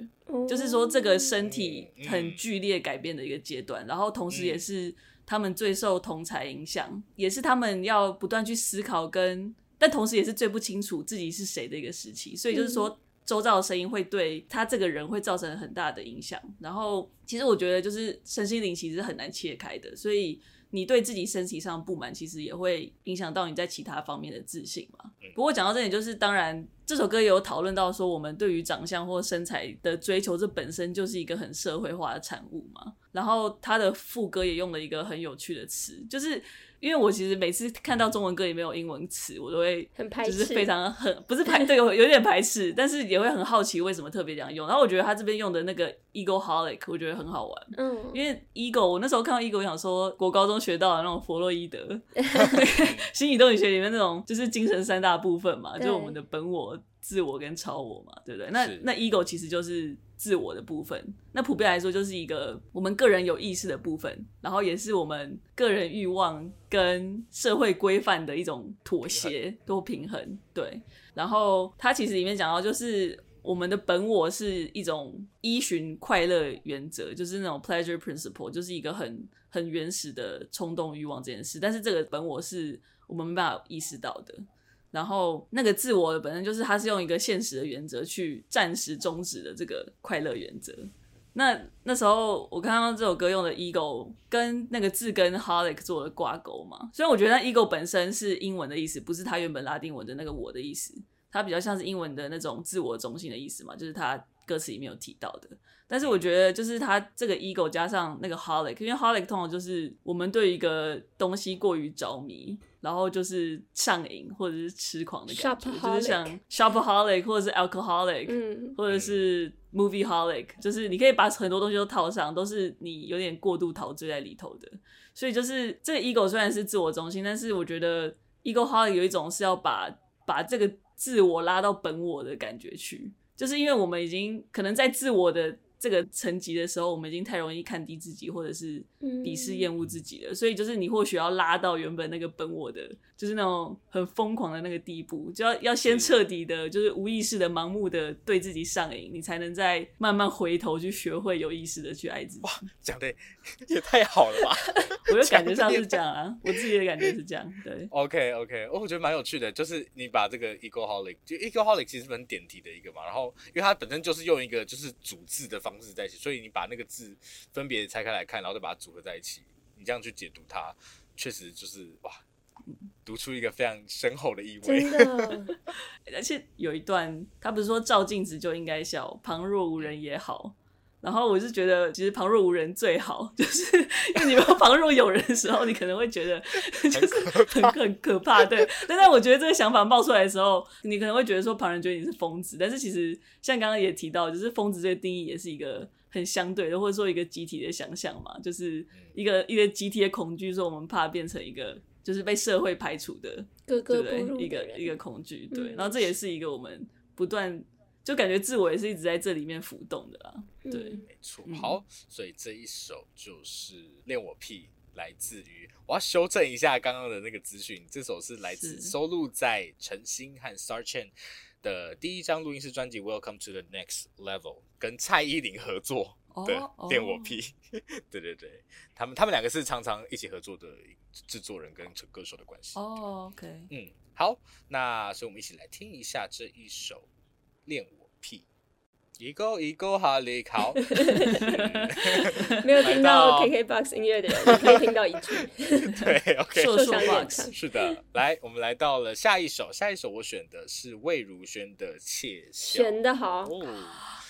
就是说这个身体很剧烈改变的一个阶段，然后同时也是他们最受同才影响，也是他们要不断去思考跟，但同时也是最不清楚自己是谁的一个时期，所以就是说周遭的声音会对他这个人会造成很大的影响。然后其实我觉得就是身心灵其实很难切开的，所以。你对自己身体上不满，其实也会影响到你在其他方面的自信嘛。不过讲到这里，就是当然这首歌也有讨论到说，我们对于长相或身材的追求，这本身就是一个很社会化的产物嘛。然后他的副歌也用了一个很有趣的词，就是。因为我其实每次看到中文歌里面有英文词，我都会很排斥，就是非常很不是排对，有有点排斥，但是也会很好奇为什么特别这样用。然后我觉得他这边用的那个 egoholic，我觉得很好玩。嗯，因为 ego，我那时候看到 ego，我想说国高中学到的那种弗洛伊德 心理动力学里面那种就是精神三大部分嘛，就是我们的本我。自我跟超我嘛，对不对？那那 ego 其实就是自我的部分。那普遍来说，就是一个我们个人有意识的部分，然后也是我们个人欲望跟社会规范的一种妥协多平衡。对，然后它其实里面讲到，就是我们的本我是一种依循快乐原则，就是那种 pleasure principle，就是一个很很原始的冲动欲望这件事。但是这个本我是我们没办法意识到的。然后那个自我本身就是，它是用一个现实的原则去暂时终止的这个快乐原则。那那时候我看到这首歌用的 ego 跟那个字根 holic 做了挂钩嘛，虽然我觉得 ego 本身是英文的意思，不是它原本拉丁文的那个我的意思，它比较像是英文的那种自我中心的意思嘛，就是它歌词里面有提到的。但是我觉得，就是它这个 ego 加上那个 holic，因为 holic 通常就是我们对一个东西过于着迷，然后就是上瘾或者是痴狂的感觉，就是像 shopaholic 或者是 alcoholic，嗯，或者是 movieholic，就是你可以把很多东西都套上，都是你有点过度陶醉在里头的。所以就是这个 ego 虽然是自我中心，但是我觉得 egoholic 有一种是要把把这个自我拉到本我的感觉去，就是因为我们已经可能在自我的。这个层级的时候，我们已经太容易看低自己，或者是鄙视、厌恶自己了。嗯、所以，就是你或许要拉到原本那个本我的，就是那种很疯狂的那个地步，就要要先彻底的，就是无意识的、盲目的对自己上瘾，你才能再慢慢回头去学会有意识的去爱自己。哇，讲的也太好了吧！我就感觉上是这样啊，我自己的感觉是这样。对，OK OK，我觉得蛮有趣的，就是你把这个 egoholic，就 egoholic 其实是很点题的一个嘛，然后因为它本身就是用一个就是组字的方式在一起，所以你把那个字分别拆开来看，然后再把它组合在一起，你这样去解读它，确实就是哇，读出一个非常深厚的意味。真的，而且有一段，他不是说照镜子就应该笑，旁若无人也好。然后我是觉得，其实旁若无人最好，就是因为你们旁若有人的时候，你可能会觉得 就是很很可怕，对。但但我觉得这个想法冒出来的时候，你可能会觉得说旁人觉得你是疯子，但是其实像刚刚也提到，就是疯子这个定义也是一个很相对的，或者说一个集体的想象嘛，就是一个一个集体的恐惧，说我们怕变成一个就是被社会排除的，格格不入对，一个一个恐惧，对。然后这也是一个我们不断。就感觉自我也是一直在这里面浮动的啦，对，嗯、没错。好，所以这一首就是《恋我癖》，来自于我要修正一下刚刚的那个资讯，这首是来自收录在陈星和 Star Chain 的第一张录音室专辑《Welcome to the Next Level》，跟蔡依林合作的《恋我屁》。对对对，他们他们两个是常常一起合作的制作人跟歌手的关系。哦，OK，嗯，好，那所以我们一起来听一下这一首。恋我屁，一个一个哈利考。没有听到 KKBOX 音乐的人，可以听到一句。对，OK。说说 box 是的，来，我们来到了下一首，下一首我选的是魏如萱的《窃笑》，选的好。哦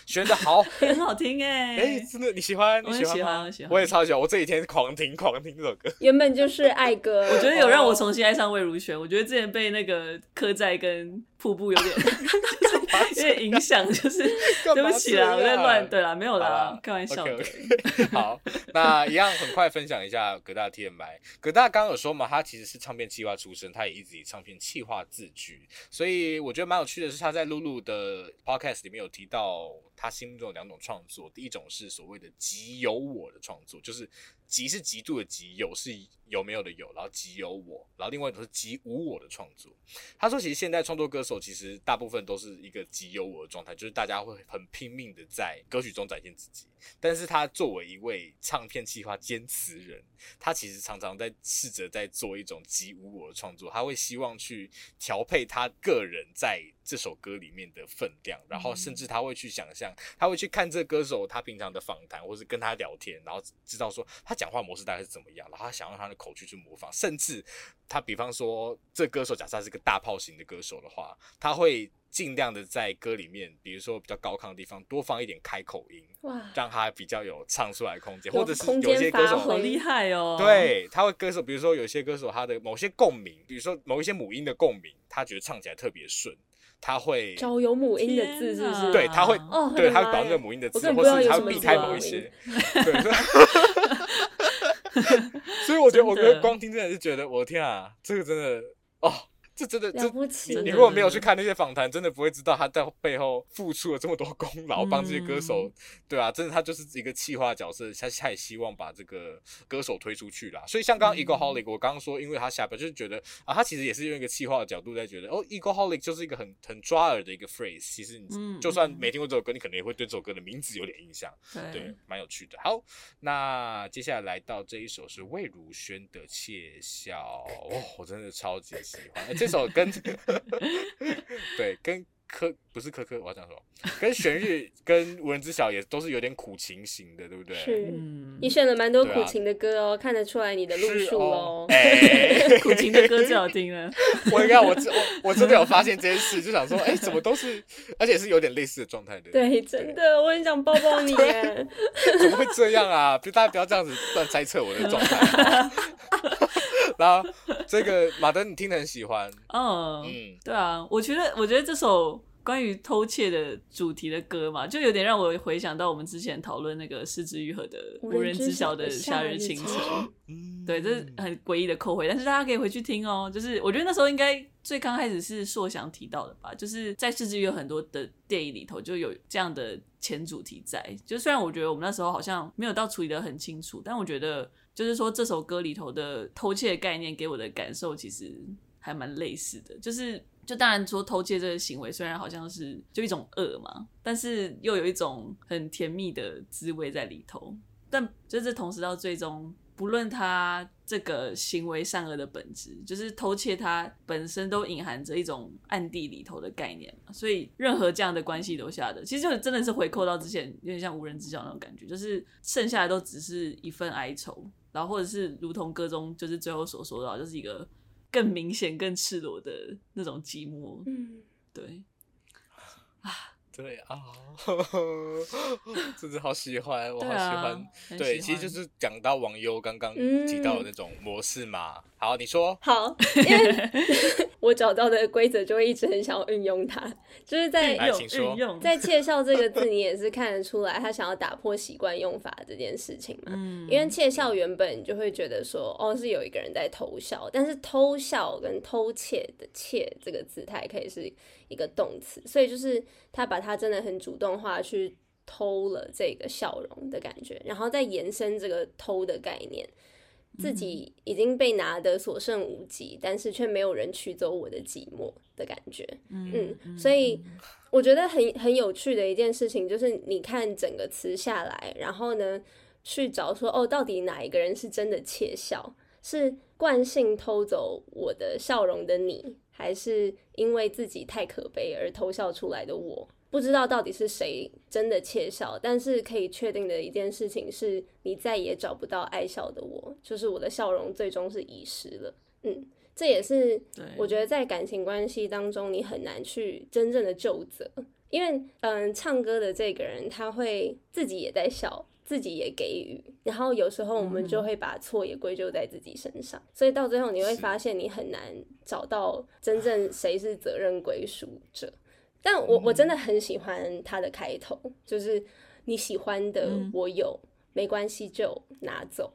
选的好，很好听哎！哎，真的你喜欢？你喜欢吗？我喜欢，我也超喜欢。我这几天狂听狂听这首歌，原本就是爱歌。我觉得有让我重新爱上魏如萱。我觉得之前被那个刻在跟瀑布有点 有点影响，就是 对不起啦，我在乱对啦，没有啦，开玩笑的。好，那一样很快分享一下葛大 TMI。葛大刚刚有说嘛，他其实是唱片企划出身，他也一直以唱片企划自居，所以我觉得蛮有趣的是，他在露露的 podcast 里面有提到。他心目中有两种创作，第一种是所谓的极有我的创作，就是极是极度的极，有是有没有的有，然后极有我，然后另外一种是极无我的创作。他说，其实现在创作歌手其实大部分都是一个极有我的状态，就是大家会很拼命的在歌曲中展现自己。但是他作为一位唱片企划兼词人，他其实常常在试着在做一种极无我的创作，他会希望去调配他个人在这首歌里面的分量，然后甚至他会去想象，他会去看这歌手他平常的访谈，或是跟他聊天，然后知道说他讲话模式大概是怎么样，然后他想用他的口去去模仿，甚至他比方说这歌手假设他是个大炮型的歌手的话，他会。尽量的在歌里面，比如说比较高亢的地方，多放一点开口音，哇，让他比较有唱出来的空间，或者是有些歌手很厉害哦，对，他会歌手，比如说有些歌手他的某些共鸣，比如说某一些母音的共鸣，他觉得唱起来特别顺，他会找有母音的字，是不是？对，他会，哦，对，他会找那个母音的字，或是他会避开某一些，对，所以我觉得，我觉得光听真的是觉得，我的天啊，这个真的哦。这真的，这你你如果没有去看那些访谈，真的不会知道他在背后付出了这么多功劳，帮这些歌手，对啊，真的他就是一个企划角色，他他也希望把这个歌手推出去啦。所以像刚刚 Egoholic，我刚刚说，因为他下边就是觉得啊，他其实也是用一个企划的角度在觉得，哦，Egoholic 就是一个很很抓耳的一个 phrase。其实你就算没听过这首歌，你可能也会对这首歌的名字有点印象，对，蛮有趣的。好，那接下来来到这一首是魏如萱的《窃笑》，哦，我真的超级喜欢。这首跟 对跟柯不是柯柯，我要讲什么？跟玄日跟无人知晓也都是有点苦情型的，对不对？是，你选了蛮多苦情的歌哦，看得出来你的路数哦。哎，苦情的歌最好听了。我应该我我我真的有发现这件事，就想说，哎，怎么都是，而且是有点类似的状态的。对，真的，我很想抱抱你。怎么会这样啊？就大家不要这样子乱猜测我的状态。然后这个马登，你听得很喜欢，嗯嗯，对啊，我觉得我觉得这首关于偷窃的主题的歌嘛，就有点让我回想到我们之前讨论那个失之愈合的无人知晓的夏日清晨，对，这是很诡异的扣回，但是大家可以回去听哦。就是我觉得那时候应该最刚开始是硕翔提到的吧，就是在四之愈有很多的电影里头就有这样的前主题在。就虽然我觉得我们那时候好像没有到处理的很清楚，但我觉得就是说这首歌里头的偷窃概念给我的感受其实还蛮类似的。就是就当然说偷窃这个行为虽然好像是就一种恶嘛，但是又有一种很甜蜜的滋味在里头。但就是同时到最终。不论他这个行为善恶的本质，就是偷窃，它本身都隐含着一种暗地里头的概念嘛。所以任何这样的关系留下的，其实就真的是回扣到之前有点像无人知晓那种感觉，就是剩下的都只是一份哀愁，然后或者是如同歌中就是最后所说的，就是一个更明显、更赤裸的那种寂寞。嗯，对，啊。对啊，真的好喜欢，我好喜欢。对，其实就是讲到网优刚刚提到的那种模式嘛。嗯、好，你说。好，因为 我找到的规则就会一直很想要运用它，就是在运用，在窃笑这个字，你也是看得出来他想要打破习惯用法这件事情嘛。嗯、因为窃笑原本你就会觉得说，哦，是有一个人在偷笑，但是偷笑跟偷窃的窃这个字，它也可以是。一个动词，所以就是他把他真的很主动化去偷了这个笑容的感觉，然后再延伸这个偷的概念，自己已经被拿得所剩无几，但是却没有人取走我的寂寞的感觉。嗯，所以我觉得很很有趣的一件事情就是，你看整个词下来，然后呢去找说哦，到底哪一个人是真的窃笑，是惯性偷走我的笑容的你？还是因为自己太可悲而偷笑出来的我，不知道到底是谁真的窃笑。但是可以确定的一件事情是，你再也找不到爱笑的我，就是我的笑容最终是遗失了。嗯，这也是我觉得在感情关系当中，你很难去真正的就责，因为嗯，唱歌的这个人他会自己也在笑。自己也给予，然后有时候我们就会把错也归咎在自己身上，嗯、所以到最后你会发现你很难找到真正谁是责任归属者。但我我真的很喜欢它的开头，就是你喜欢的我有，嗯、没关系就拿走。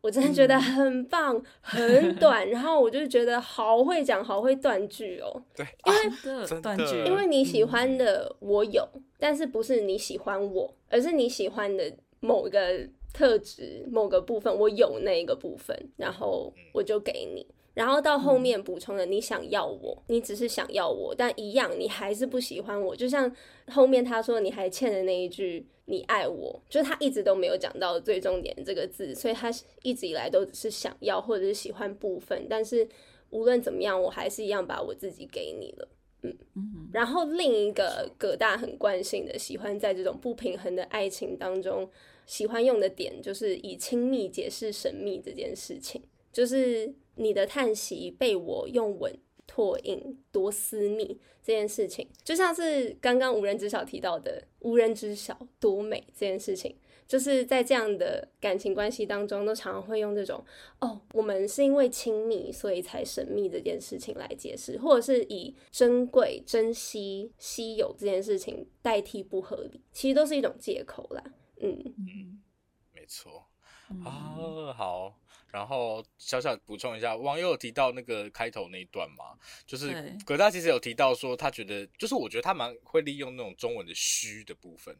我真的觉得很棒，很短，然后我就觉得好会讲，好会断句哦。对，因为断句，因为你喜欢的我有，但是不是你喜欢我，而是你喜欢的。某一个特质，某个部分，我有那一个部分，然后我就给你，然后到后面补充了你想要我，你只是想要我，但一样你还是不喜欢我，就像后面他说你还欠的那一句你爱我，就是他一直都没有讲到最重点这个字，所以他一直以来都只是想要或者是喜欢部分，但是无论怎么样，我还是一样把我自己给你了。嗯，然后另一个葛大很惯性的喜欢在这种不平衡的爱情当中，喜欢用的点就是以亲密解释神秘这件事情，就是你的叹息被我用吻拓印多私密这件事情，就像是刚刚无人知晓提到的无人知晓多美这件事情。就是在这样的感情关系当中，都常常会用这种“哦，我们是因为亲密，所以才神秘”这件事情来解释，或者是以珍贵、珍惜、稀有这件事情代替不合理，其实都是一种借口啦。嗯嗯，没错。啊，好。然后小小补充一下，网友有提到那个开头那一段嘛，就是葛大其实有提到说，他觉得就是我觉得他蛮会利用那种中文的虚的部分。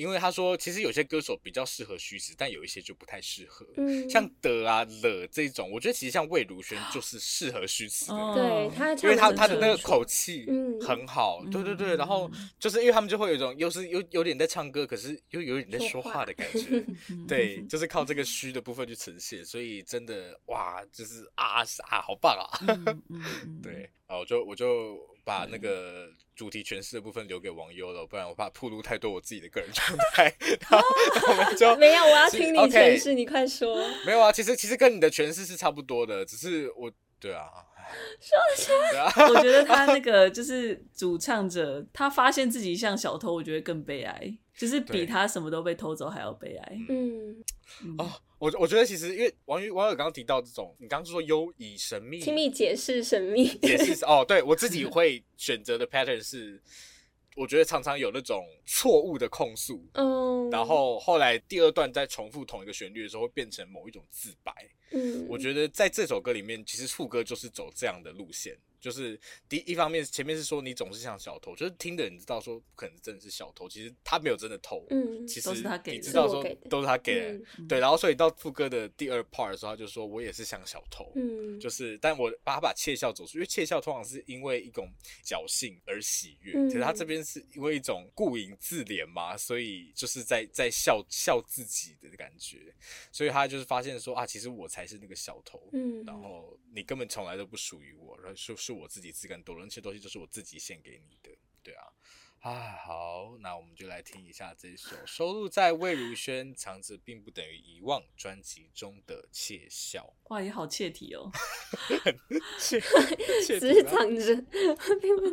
因为他说，其实有些歌手比较适合虚词，但有一些就不太适合。嗯，像的啊了这种，我觉得其实像魏如萱就是适合虚词的。哦、对他，因为他他的那个口气很好。嗯、对对对，然后就是因为他们就会有一种，又是有有点在唱歌，可是又有点在说话的感觉。话 对，就是靠这个虚的部分去呈现，所以真的哇，就是啊啊，好棒啊！嗯、对啊，我就我就。把那个主题诠释的部分留给王优了，不然我怕暴露太多我自己的个人状态。然后我们就没有，我要听你诠释，okay, 你快说。没有啊，其实其实跟你的诠释是差不多的，只是我对啊，说一下。我觉得他那个就是主唱者，他发现自己像小偷，我觉得更悲哀，就是比他什么都被偷走还要悲哀。嗯，嗯哦。我我觉得其实因为王宇王友刚刚提到这种，你刚刚说优以神秘亲密解释神秘解释 哦，对我自己会选择的 pattern 是，我觉得常常有那种错误的控诉，嗯，然后后来第二段再重复同一个旋律的时候，会变成某一种自白，嗯，我觉得在这首歌里面，其实副歌就是走这样的路线，就是第一方面，前面是说你总是像小偷，就是听的人知道说不可能真的是小偷，其实他没有真的偷，嗯，其实都是他给的，你知道说都是他给的，嗯、对，然后所以到副歌的第二 part 的时候，他就说我也是像小偷，嗯，就是但我把他把窃笑走出，因为窃笑通常是因为一种侥幸而喜悦，嗯、其实他这边是因为一种顾影自怜嘛，所以就是在在笑笑自己的感觉，所以他就是发现说啊，其实我才是那个小偷，嗯，然后你根本从来都不属于我，然后是是我自己自甘堕落，这些东西都是我自己献给你的，对啊，啊好，那我们就来听一下这首收录在魏如萱《藏着并不等于遗忘》专辑中的《窃笑》。哇，也好切题哦，窃只是藏着并不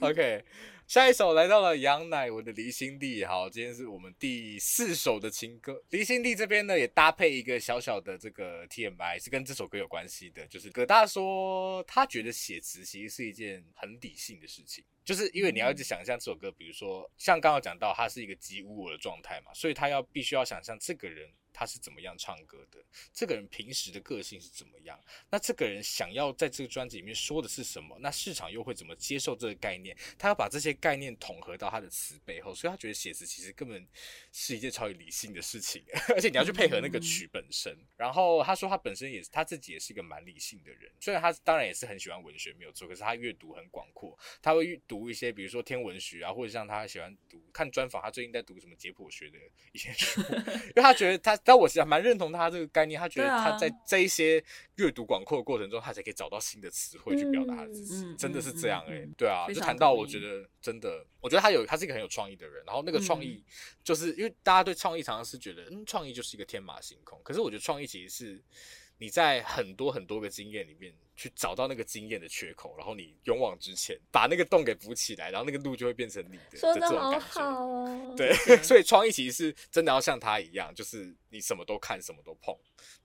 OK。下一首来到了杨乃文的《离心力》，好，今天是我们第四首的情歌，《离心力》这边呢也搭配一个小小的这个 TMI，是跟这首歌有关系的，就是葛大说他觉得写词其实是一件很理性的事情。就是因为你要一直想象这首歌，比如说像刚刚讲到，他是一个极无我的状态嘛，所以他要必须要想象这个人他是怎么样唱歌的，这个人平时的个性是怎么样，那这个人想要在这个专辑里面说的是什么，那市场又会怎么接受这个概念？他要把这些概念统合到他的词背后，所以他觉得写词其实根本是一件超级理性的事情，而且你要去配合那个曲本身。然后他说他本身也是他自己也是一个蛮理性的人，虽然他当然也是很喜欢文学没有错，可是他阅读很广阔，他会读一些比如说天文学啊，或者像他喜欢读看专访，他最近在读什么解剖学的一些书，因为他觉得他。但我其实蛮认同他这个概念，他觉得他在这一些阅读广阔的过程中，他才可以找到新的词汇去表达他自己，真的是这样哎、欸，对啊，就谈到我觉得真的，我觉得他有他是一个很有创意的人，然后那个创意就是因为大家对创意常常是觉得，嗯，创意就是一个天马行空，可是我觉得创意其实是你在很多很多个经验里面去找到那个经验的缺口，然后你勇往直前，把那个洞给补起来，然后那个路就会变成你的，说的好好哦，对，所以创意其实是真的要像他一样，就是。你什么都看，什么都碰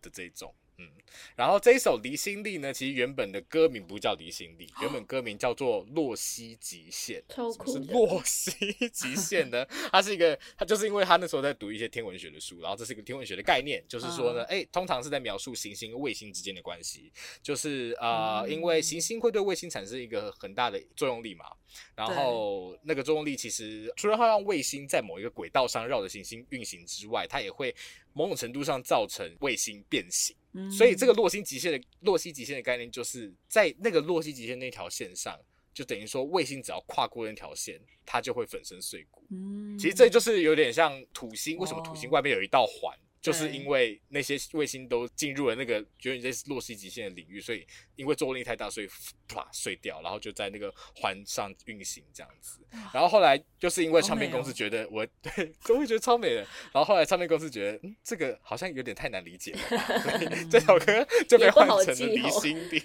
的这种，嗯，然后这一首《离心力》呢，其实原本的歌名不叫《离心力》，原本歌名叫做《洛希极限》。超酷！是洛希极限呢？它是一个，它就是因为他那时候在读一些天文学的书，然后这是一个天文学的概念，就是说呢，哎、嗯，通常是在描述行星跟卫星之间的关系，就是呃，嗯、因为行星会对卫星产生一个很大的作用力嘛，然后那个作用力其实除了它让卫星在某一个轨道上绕着行星运行之外，它也会。某种程度上造成卫星变形，嗯、所以这个洛星极限的洛希极限的概念，就是在那个洛希极限那条线上，就等于说卫星只要跨过那条线，它就会粉身碎骨。嗯、其实这就是有点像土星，为什么土星外面有一道环，哦、就是因为那些卫星都进入了那个有点类似洛希极限的领域，所以因为作用力太大，所以啪碎掉，然后就在那个环上运行这样子。然后后来就是因为唱片公司觉得我 对都会觉得超美的，然后后来唱片公司觉得嗯这个好像有点太难理解了，这首歌就被换成了离心 力。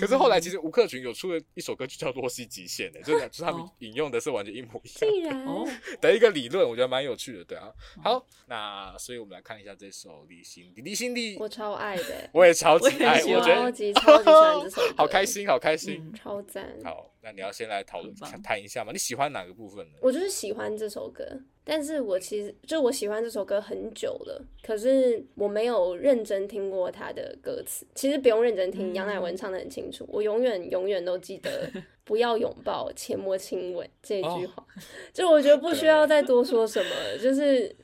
可是后来其实吴克群有出了一首歌就叫《洛希极限》的，就就是他们引用的是完全一模一样的一个理论，我觉得蛮有趣的，对啊。好，那所以我们来看一下这首《离心力》，离心力我超爱的，我也超级爱，我觉得超级超级喜欢这首歌，好开心，好开心，超赞。好，那你要先来讨论谈一下吗？你喜欢哪个部分呢？我就是喜欢这首歌，但是我其实就我喜欢这首歌很久了，可是我没有认真听过他的歌词。其实不用认真听，杨乃文唱的很清楚，我永远永远都记得 “不要拥抱，切莫亲吻”这句话。就我觉得不需要再多说什么了，就是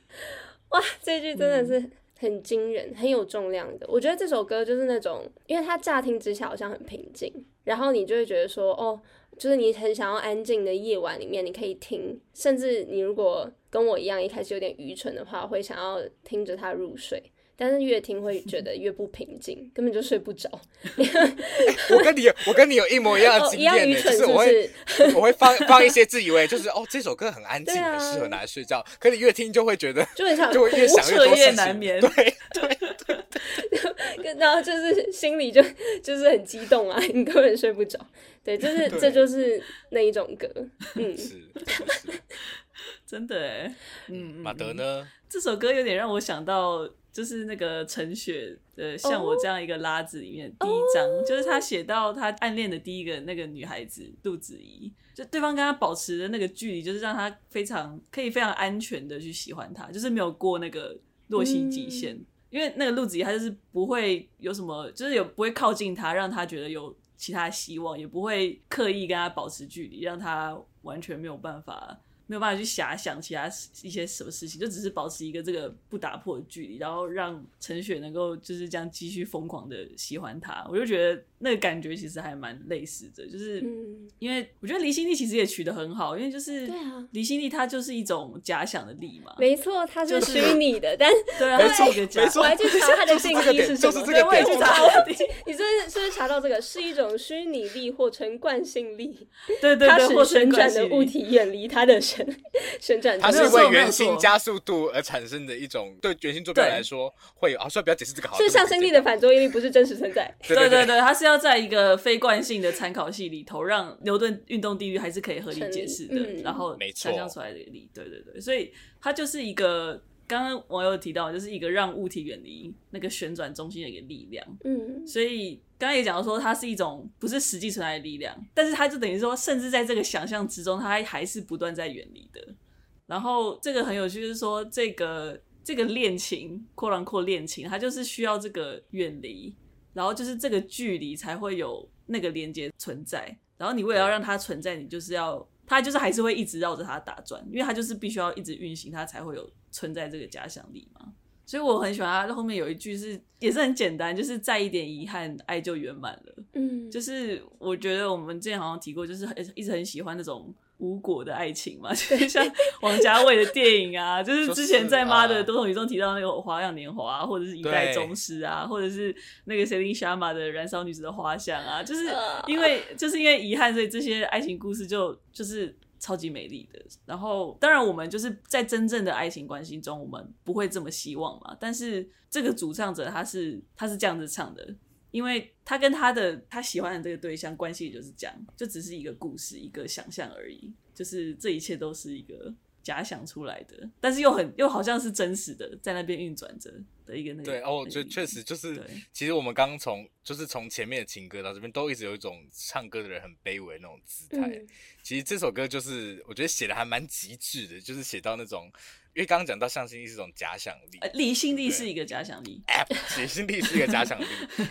哇，这句真的是很惊人、很有重量的。我觉得这首歌就是那种，因为它乍听之下好像很平静，然后你就会觉得说，哦。就是你很想要安静的夜晚里面，你可以听，甚至你如果跟我一样一开始有点愚蠢的话，会想要听着它入睡。但是越听会觉得越不平静，根本就睡不着。我跟你有，我跟你有一模一样的经验是我会我会放 放一些自以为就是哦这首歌很安静，很适合拿来睡觉。可你越听就会觉得就很想，就会越想越多事情，难眠。对对对，然后就是心里就就是很激动啊，你根本睡不着。对，就是这就是那一种歌，嗯，是，真的哎，嗯，马德呢？这首歌有点让我想到。就是那个陈雪的《像我这样一个拉子》里面第一章，oh. 就是他写到他暗恋的第一个那个女孩子杜子怡，就对方跟他保持的那个距离，就是让他非常可以非常安全的去喜欢他，就是没有过那个洛希极限，嗯、因为那个陆子怡他就是不会有什么，就是有不会靠近他，让他觉得有其他希望，也不会刻意跟他保持距离，让他完全没有办法。没有办法去遐想其他一些什么事情，就只是保持一个这个不打破的距离，然后让陈雪能够就是这样继续疯狂的喜欢他。我就觉得那个感觉其实还蛮类似的，就是因为我觉得离心力其实也取得很好，因为就是对啊，离心力它就是一种假想的力嘛，没错，它是虚拟的，但 对啊，它是一个假想。我还去查它的定义是什么？就是这个点，我也去查。你是不是是不是查到这个是一种虚拟力或成惯性力？对对对，它使旋转的物体远离它的旋。旋转，它是为圆心加速度而产生的一种，对圆心坐标来说会有啊。所以不要解释这个好，是向心力的反作用力，不是真实存在。对对对，对，它是要在一个非惯性的参考系里头，让牛顿运动定律还是可以合理解释的，嗯、然后想象出来的力。对对对，所以它就是一个。刚刚网友提到，就是一个让物体远离那个旋转中心的一个力量。嗯，所以刚刚也讲到说，它是一种不是实际存在的力量，但是它就等于说，甚至在这个想象之中，它还是不断在远离的。然后这个很有趣，就是说这个这个恋情，扩张扩恋情，它就是需要这个远离，然后就是这个距离才会有那个连接存在。然后你为了要让它存在，你就是要它就是还是会一直绕着它打转，因为它就是必须要一直运行，它才会有。存在这个假想力嘛，所以我很喜欢他后面有一句是也是很简单，就是再一点遗憾，爱就圆满了。嗯，就是我觉得我们之前好像提过，就是很一直很喜欢那种无果的爱情嘛，就是像王家卫的电影啊，就是之前在妈的多重宇宙提到那个《花样年华》，啊或者是一代宗师啊，或者是那个 Celine Sciamma 的《燃烧女子的花香》啊，就是因为就是因为遗憾，所以这些爱情故事就就是。超级美丽的，然后当然我们就是在真正的爱情关系中，我们不会这么希望嘛。但是这个主唱者他是他是这样子唱的，因为他跟他的他喜欢的这个对象关系就是这样，就只是一个故事，一个想象而已，就是这一切都是一个假想出来的，但是又很又好像是真实的，在那边运转着的一个那个。对哦，就确实就是，其实我们刚从就是从前面的情歌到这边，都一直有一种唱歌的人很卑微的那种姿态。嗯、其实这首歌就是我觉得写的还蛮极致的，就是写到那种。因为刚刚讲到向心力是一种假想力，离心力是一个假想力，离心力是一个假想力，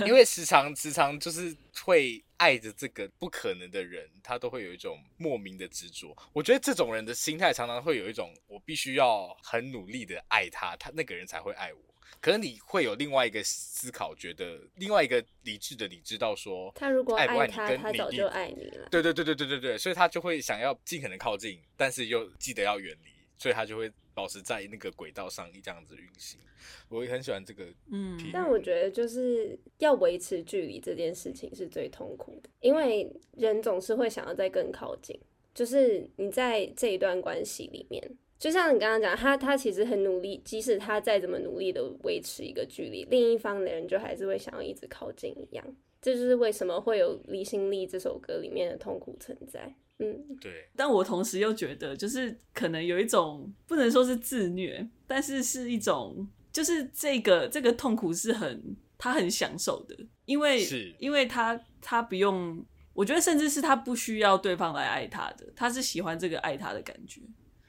因为时常时常就是会爱着这个不可能的人，他都会有一种莫名的执着。我觉得这种人的心态常常会有一种，我必须要很努力的爱他，他那个人才会爱我。可能你会有另外一个思考，觉得另外一个理智的你知道说，他如果爱不，爱他，他早就爱你了。对对对对对对对，所以他就会想要尽可能靠近，但是又记得要远离，所以他就会。保持在那个轨道上，这样子运行，我也很喜欢这个。嗯，但我觉得就是要维持距离这件事情是最痛苦的，因为人总是会想要再更靠近。就是你在这一段关系里面，就像你刚刚讲，他他其实很努力，即使他再怎么努力的维持一个距离，另一方的人就还是会想要一直靠近一样。这就是为什么会有《离心力》这首歌里面的痛苦存在。嗯，对，但我同时又觉得，就是可能有一种不能说是自虐，但是是一种，就是这个这个痛苦是很他很享受的，因为是因为他他不用，我觉得甚至是他不需要对方来爱他的，他是喜欢这个爱他的感觉。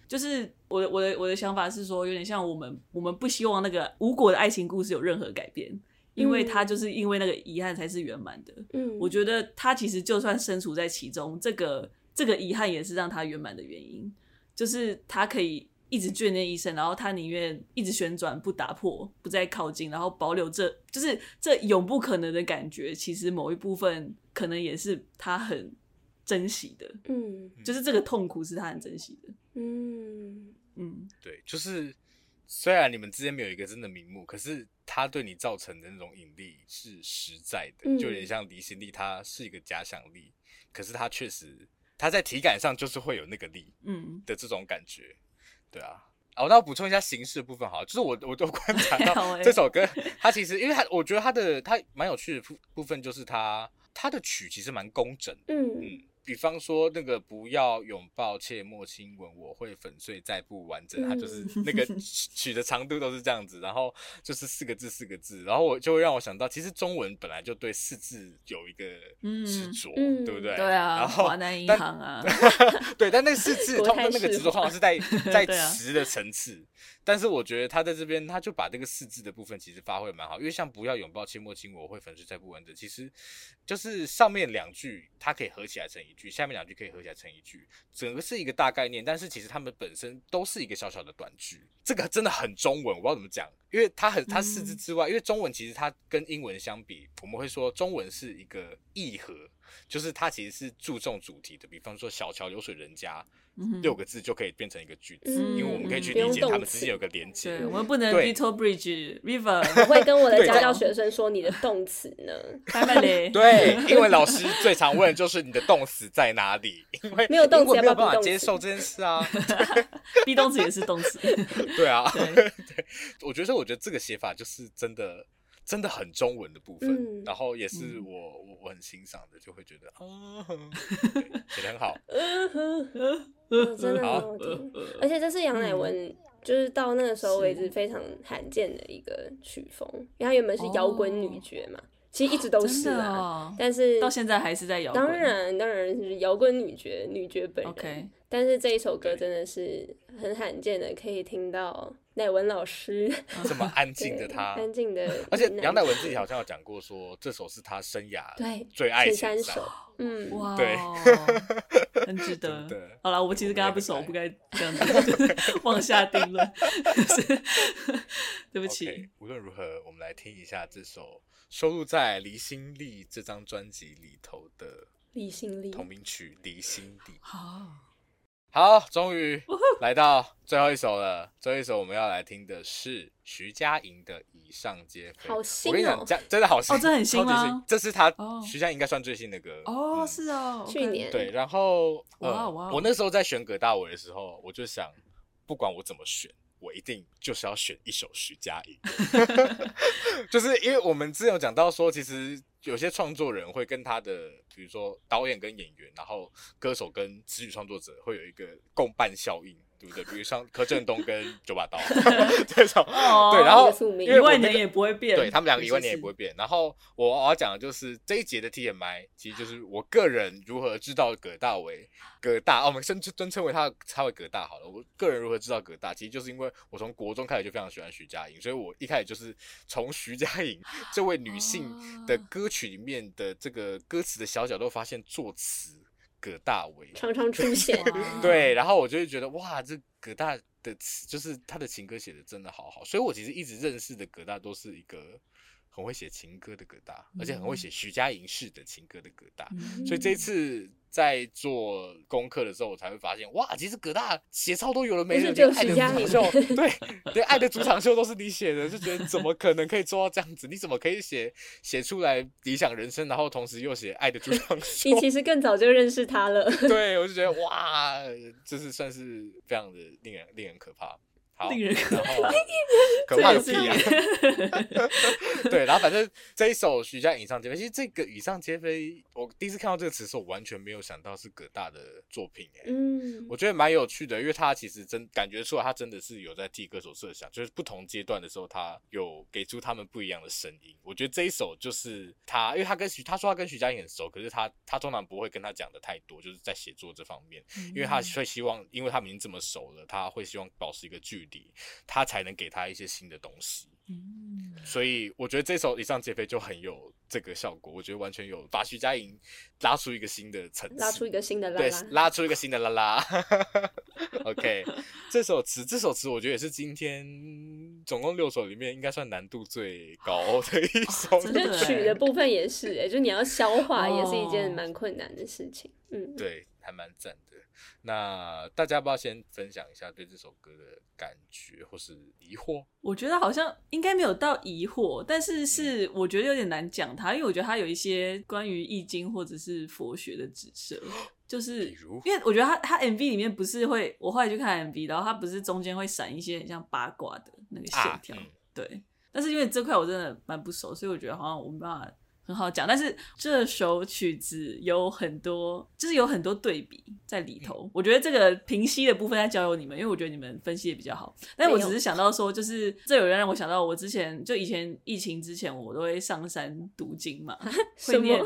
就是我的我的我的想法是说，有点像我们我们不希望那个无果的爱情故事有任何改变，因为他就是因为那个遗憾才是圆满的。嗯，我觉得他其实就算身处在其中，这个。这个遗憾也是让他圆满的原因，就是他可以一直眷恋一生，然后他宁愿一直旋转不打破，不再靠近，然后保留这就是这永不可能的感觉。其实某一部分可能也是他很珍惜的，嗯，就是这个痛苦是他很珍惜的，嗯嗯，对，就是虽然你们之间没有一个真的名目，可是他对你造成的那种引力是实在的，就有点像离心力，它是一个假想力，可是它确实。他在体感上就是会有那个力，嗯。的这种感觉，嗯、对啊。哦，那我补充一下形式的部分好，就是我我都观察到这首歌，它其实因为它，我觉得它的它蛮有趣的部部分就是它它的曲其实蛮工整，嗯。嗯，比方说那个不要拥抱，切莫亲吻，我会粉碎再不完整。它就是那个曲的长度都是这样子，然后就是四个字四个字，然后我就会让我想到，其实中文本来就对四字有一个执着，嗯、对不对？对啊，然后华南银行啊，对，但那四字 通常那个执着好像是在 在词的层次。但是我觉得他在这边，他就把这个四字的部分其实发挥蛮好，因为像不要拥抱，切莫亲吻，我会粉碎再不完整。其实就是上面两句它可以合起来成一句，下面两句可以合起来成一句，整个是一个大概念。但是其实他们本身都是一个小小的短句，这个真的很中文，我不知道怎么讲，因为它很它四字之外，因为中文其实它跟英文相比，我们会说中文是一个意合，就是它其实是注重主题的，比方说小桥流水人家。六个字就可以变成一个句子，因为我们可以去理解他们之间有个连接。对，我们不能 Little Bridge River。我会跟我的家教学生说，你的动词呢？对，因为老师最常问的就是你的动词在哪里？因为没有动词，没有办法接受这件事啊。be 动词也是动词。对啊，对，我觉得，我觉得这个写法就是真的。真的很中文的部分，嗯、然后也是我、嗯、我我很欣赏的，就会觉得啊，写的很好，哦、真的很好听，而且这是杨乃文，嗯、就是到那个时候为止非常罕见的一个曲风，因为他原本是摇滚女爵嘛，哦、其实一直都是啊，哦、但是到现在还是在摇滚，当然当然是摇滚女爵女爵本人，Okay. 但是这一首歌真的是很罕见的，可以听到。乃文老师。这么安静的他，安静的，而且杨乃文自己好像有讲过，说这首是他生涯对最爱的三首，嗯，哇，对，很值得。好了，我其实跟他不熟，不该这样子妄下定论，对不起。无论如何，我们来听一下这首收录在《离心力》这张专辑里头的《离心力》同名曲《离心力》。好。好，终于来到最后一首了。最后一首我们要来听的是徐佳莹的《以上皆非》。好新哦！我跟你讲，真的好新哦，这很新吗？这是他徐佳莹应该算最新的歌哦，是哦，去年对。然后，哇哇！我那时候在选葛大为的时候，我就想，不管我怎么选，我一定就是要选一首徐佳莹，就是因为我们之前有讲到说，其实。有些创作人会跟他的，比如说导演跟演员，然后歌手跟词曲创作者会有一个共伴效应。对不对？比如像柯震东跟九把刀 这种，对，然后因为一万年也不会变，对他们两个一万年也不会变。然后我我要讲的就是这一节的 TMI，其实就是我个人如何知道葛大为，葛大，哦，我们尊尊称为他他为葛大好了。我个人如何知道葛大，其实就是因为我从国中开始就非常喜欢徐佳莹，所以我一开始就是从徐佳莹这位女性的歌曲里面的这个歌词的小角度发现作词。葛大为常常出现，对，然后我就会觉得哇，这葛大的词就是他的情歌写的真的好好，所以我其实一直认识的葛大都是一个很会写情歌的葛大，而且很会写徐佳莹式的情歌的葛大，所以这一次。在做功课的时候，我才会发现，哇，其实葛大写超多有了没人，连爱的主场秀，对，连爱的主场秀都是你写的，就觉得怎么可能可以做到这样子？你怎么可以写写出来理想人生，然后同时又写爱的主场秀？你其实更早就认识他了。对，我就觉得哇，这是算是非常的令人令人可怕。好，令人 可怕个屁啊！对，然后反正这一首徐佳莹以上皆非，其实这个以上皆非，我第一次看到这个词的时候，我完全没有想到是葛大的作品哎。嗯，我觉得蛮有趣的，因为他其实真感觉出来，他真的是有在替歌手设想，就是不同阶段的时候，他有给出他们不一样的声音。我觉得这一首就是他，因为他跟徐他说他跟徐佳莹很熟，可是他他通常不会跟他讲的太多，就是在写作这方面，因为他会希望，因为他们已经这么熟了，他会希望保持一个距离。他才能给他一些新的东西，嗯，所以我觉得这首《以上皆非》就很有这个效果。我觉得完全有把徐佳莹拉出一个新的层次，拉出一个新的拉拉，对，拉出一个新的拉拉。OK，这首词，这首词，我觉得也是今天总共六首里面应该算难度最高的一首。我觉得曲的部分也是，哎，就你要消化，也是一件蛮困难的事情。嗯，对，还蛮赞的。那大家要不要先分享一下对这首歌的感觉或是疑惑？我觉得好像应该没有到疑惑，但是是我觉得有点难讲它，因为我觉得它有一些关于易经或者是佛学的指涉，就是因为我觉得它它 MV 里面不是会，我后来去看 MV，然后它不是中间会闪一些很像八卦的那个线条，啊嗯、对。但是因为这块我真的蛮不熟，所以我觉得好像我没办法。很好讲。但是这首曲子有很多，就是有很多对比在里头。嗯、我觉得这个平息的部分要交由你们，因为我觉得你们分析的比较好。但我只是想到说，就是这有人让我想到，我之前就以前疫情之前，我都会上山读经嘛，会念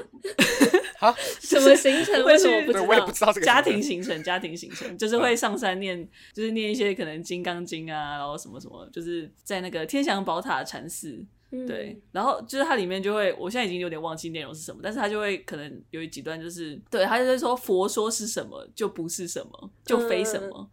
啊，什么行程？为什么不知道？我也不知道这个家庭行程，家庭行程就是会上山念，就是念一些可能《金刚经》啊，然后什么什么，就是在那个天祥宝塔禅寺。对，然后就是它里面就会，我现在已经有点忘记内容是什么，但是它就会可能有几段就是，对，它就是说佛说是什么就不是什么，就非什么，嗯、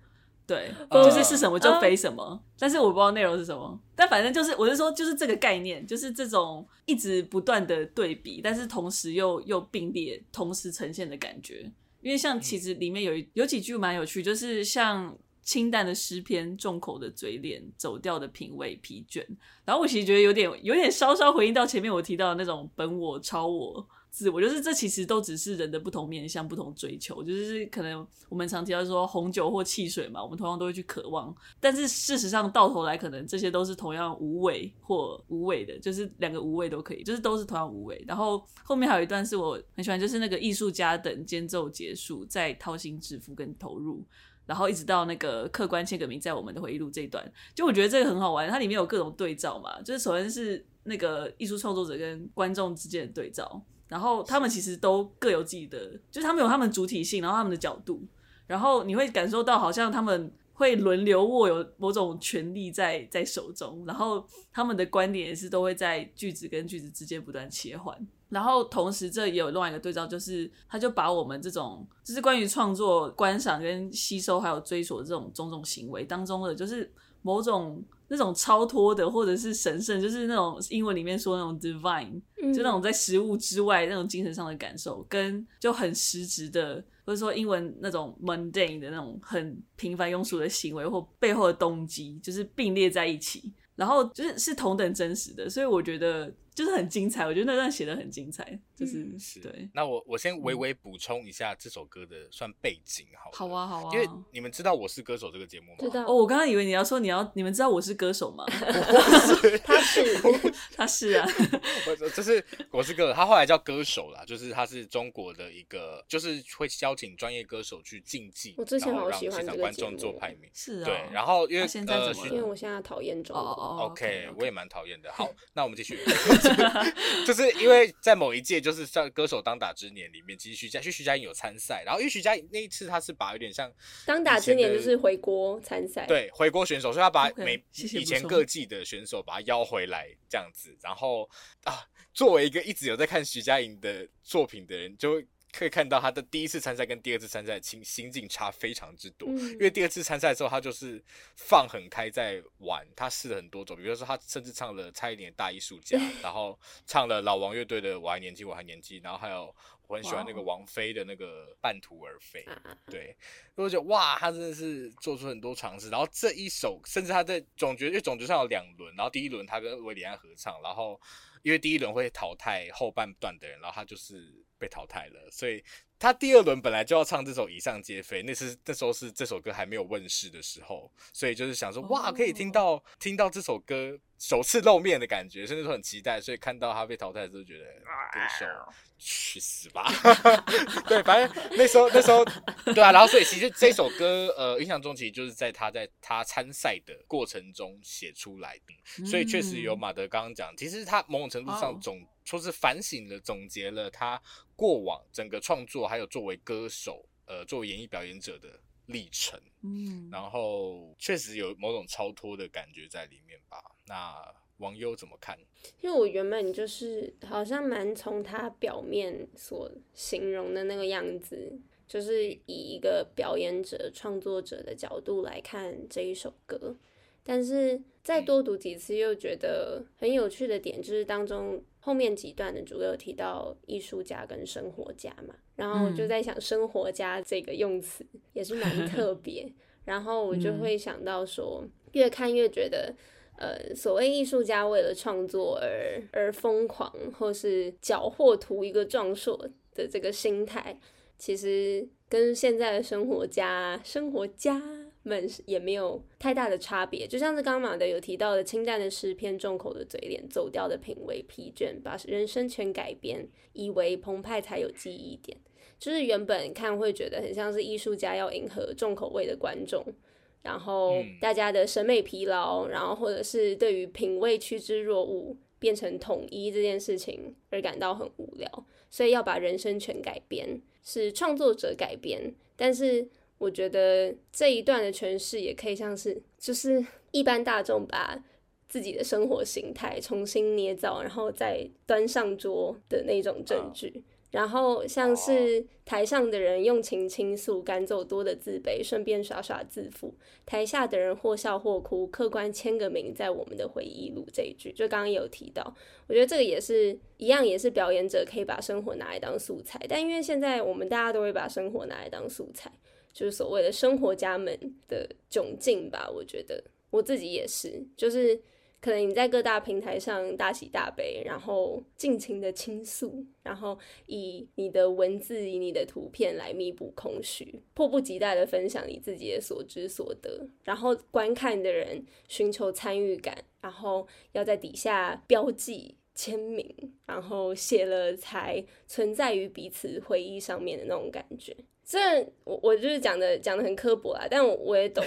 对，就是是什么就非什么，嗯、但是我不知道内容是什么，但反正就是我是说就是这个概念，就是这种一直不断的对比，但是同时又又并列，同时呈现的感觉，因为像其实里面有有几句蛮有趣，就是像。清淡的诗篇，重口的嘴脸，走调的品味，疲倦。然后我其实觉得有点，有点稍稍回应到前面我提到的那种本我、超我、自我，就是这其实都只是人的不同面向、不同追求。就是可能我们常提到说红酒或汽水嘛，我们同样都会去渴望，但是事实上到头来，可能这些都是同样无味或无味的，就是两个无味都可以，就是都是同样无味。然后后面还有一段是我很喜欢，就是那个艺术家等间奏结束，再掏心置腹跟投入。然后一直到那个客官签个名在我们的回忆录这一段，就我觉得这个很好玩，它里面有各种对照嘛，就是首先是那个艺术创作者跟观众之间的对照，然后他们其实都各有自己的，就是他们有他们主体性，然后他们的角度，然后你会感受到好像他们会轮流握有某种权力在在手中，然后他们的观点也是都会在句子跟句子之间不断切换。然后同时，这也有另外一个对照，就是他就把我们这种就是关于创作、观赏跟吸收，还有追索这种种种行为当中的，就是某种那种超脱的，或者是神圣，就是那种英文里面说那种 divine，就那种在食物之外那种精神上的感受，跟就很实质的，或者说英文那种 mundane 的那种很平凡庸俗的行为或背后的动机，就是并列在一起，然后就是是同等真实的，所以我觉得。就是很精彩，我觉得那段写的很精彩，就是、嗯、是对。那我我先微微补充一下这首歌的算背景好，好啊好啊。因为你们知道我是歌手这个节目吗？知道。哦，我刚刚以为你要说你要你们知道我是歌手吗？他是 他是啊，我就是我是歌手，他后来叫歌手啦，就是他是中国的一个，就是会邀请专业歌手去竞技，我之前好喜欢现场观众做排名，是啊。对，然后因为现在怎么、呃、因为我现在讨厌中国。哦、OK, okay, okay. 我也蛮讨厌的。好，那我们继续。就是因为在某一届，就是像歌手当打之年里面，其实徐佳，其实徐佳莹有参赛，然后因为徐佳莹那一次他是把有点像当打之年就是回国参赛，对，回国选手，所以他把每以前各季的选手把他邀回来这样子，然后啊，作为一个一直有在看徐佳莹的作品的人，就会。可以看到他的第一次参赛跟第二次参赛心心境差非常之多，因为第二次参赛之后，他就是放很开在玩，他试了很多种，比如说他甚至唱了蔡依林的大艺术家，然后唱了老王乐队的我还年轻我还年轻，然后还有我很喜欢那个王菲的那个半途而废，对，我觉得哇，他真的是做出很多尝试，然后这一首甚至他在总决，因为总决上有两轮，然后第一轮他跟维里安合唱，然后因为第一轮会淘汰后半段的人，然后他就是。被淘汰了，所以他第二轮本来就要唱这首《以上皆非》，那是那时候是这首歌还没有问世的时候，所以就是想说，哇，可以听到听到这首歌首次露面的感觉，所以那时候很期待，所以看到他被淘汰的时候，觉得歌手去死吧，对，反正那时候那时候对啊，然后所以其实这首歌呃，印象中其实就是在他在他参赛的过程中写出来的，所以确实有马德刚刚讲，其实他某种程度上总。说是反省了、总结了他过往整个创作，还有作为歌手、呃，作为演艺表演者的历程。嗯，然后确实有某种超脱的感觉在里面吧。那王优怎么看？因为我原本就是好像蛮从他表面所形容的那个样子，就是以一个表演者、创作者的角度来看这一首歌。但是再多读几次，又觉得很有趣的点，就是当中后面几段的主歌有提到艺术家跟生活家嘛，然后我就在想，生活家这个用词也是蛮 特别，然后我就会想到说，越看越觉得，呃，所谓艺术家为了创作而而疯狂，或是缴获图一个壮硕的这个心态，其实跟现在的生活家生活家。们也没有太大的差别。就像是刚刚马德有提到的，清淡的诗篇，重口的嘴脸，走调的品味，疲倦，把人生全改编，以为澎湃才有记忆点。就是原本看会觉得很像是艺术家要迎合重口味的观众，然后大家的审美疲劳，然后或者是对于品味趋之若鹜，变成统一这件事情而感到很无聊，所以要把人生全改编，是创作者改编。但是我觉得这一段的诠释也可以像是，就是一般大众把自己的生活形态重新捏造，然后再端上桌的那种证据。然后像是台上的人用情倾诉，赶走多的自卑，顺便耍耍自负；台下的人或笑或哭，客观签个名在我们的回忆录。这一句就刚刚有提到，我觉得这个也是一样，也是表演者可以把生活拿来当素材。但因为现在我们大家都会把生活拿来当素材，就是所谓的生活家们的窘境吧。我觉得我自己也是，就是。可能你在各大平台上大喜大悲，然后尽情的倾诉，然后以你的文字、以你的图片来弥补空虚，迫不及待的分享你自己的所知所得，然后观看的人寻求参与感，然后要在底下标记签名，然后写了才存在于彼此回忆上面的那种感觉。虽然我我就是讲的讲的很刻薄啦，但我我也懂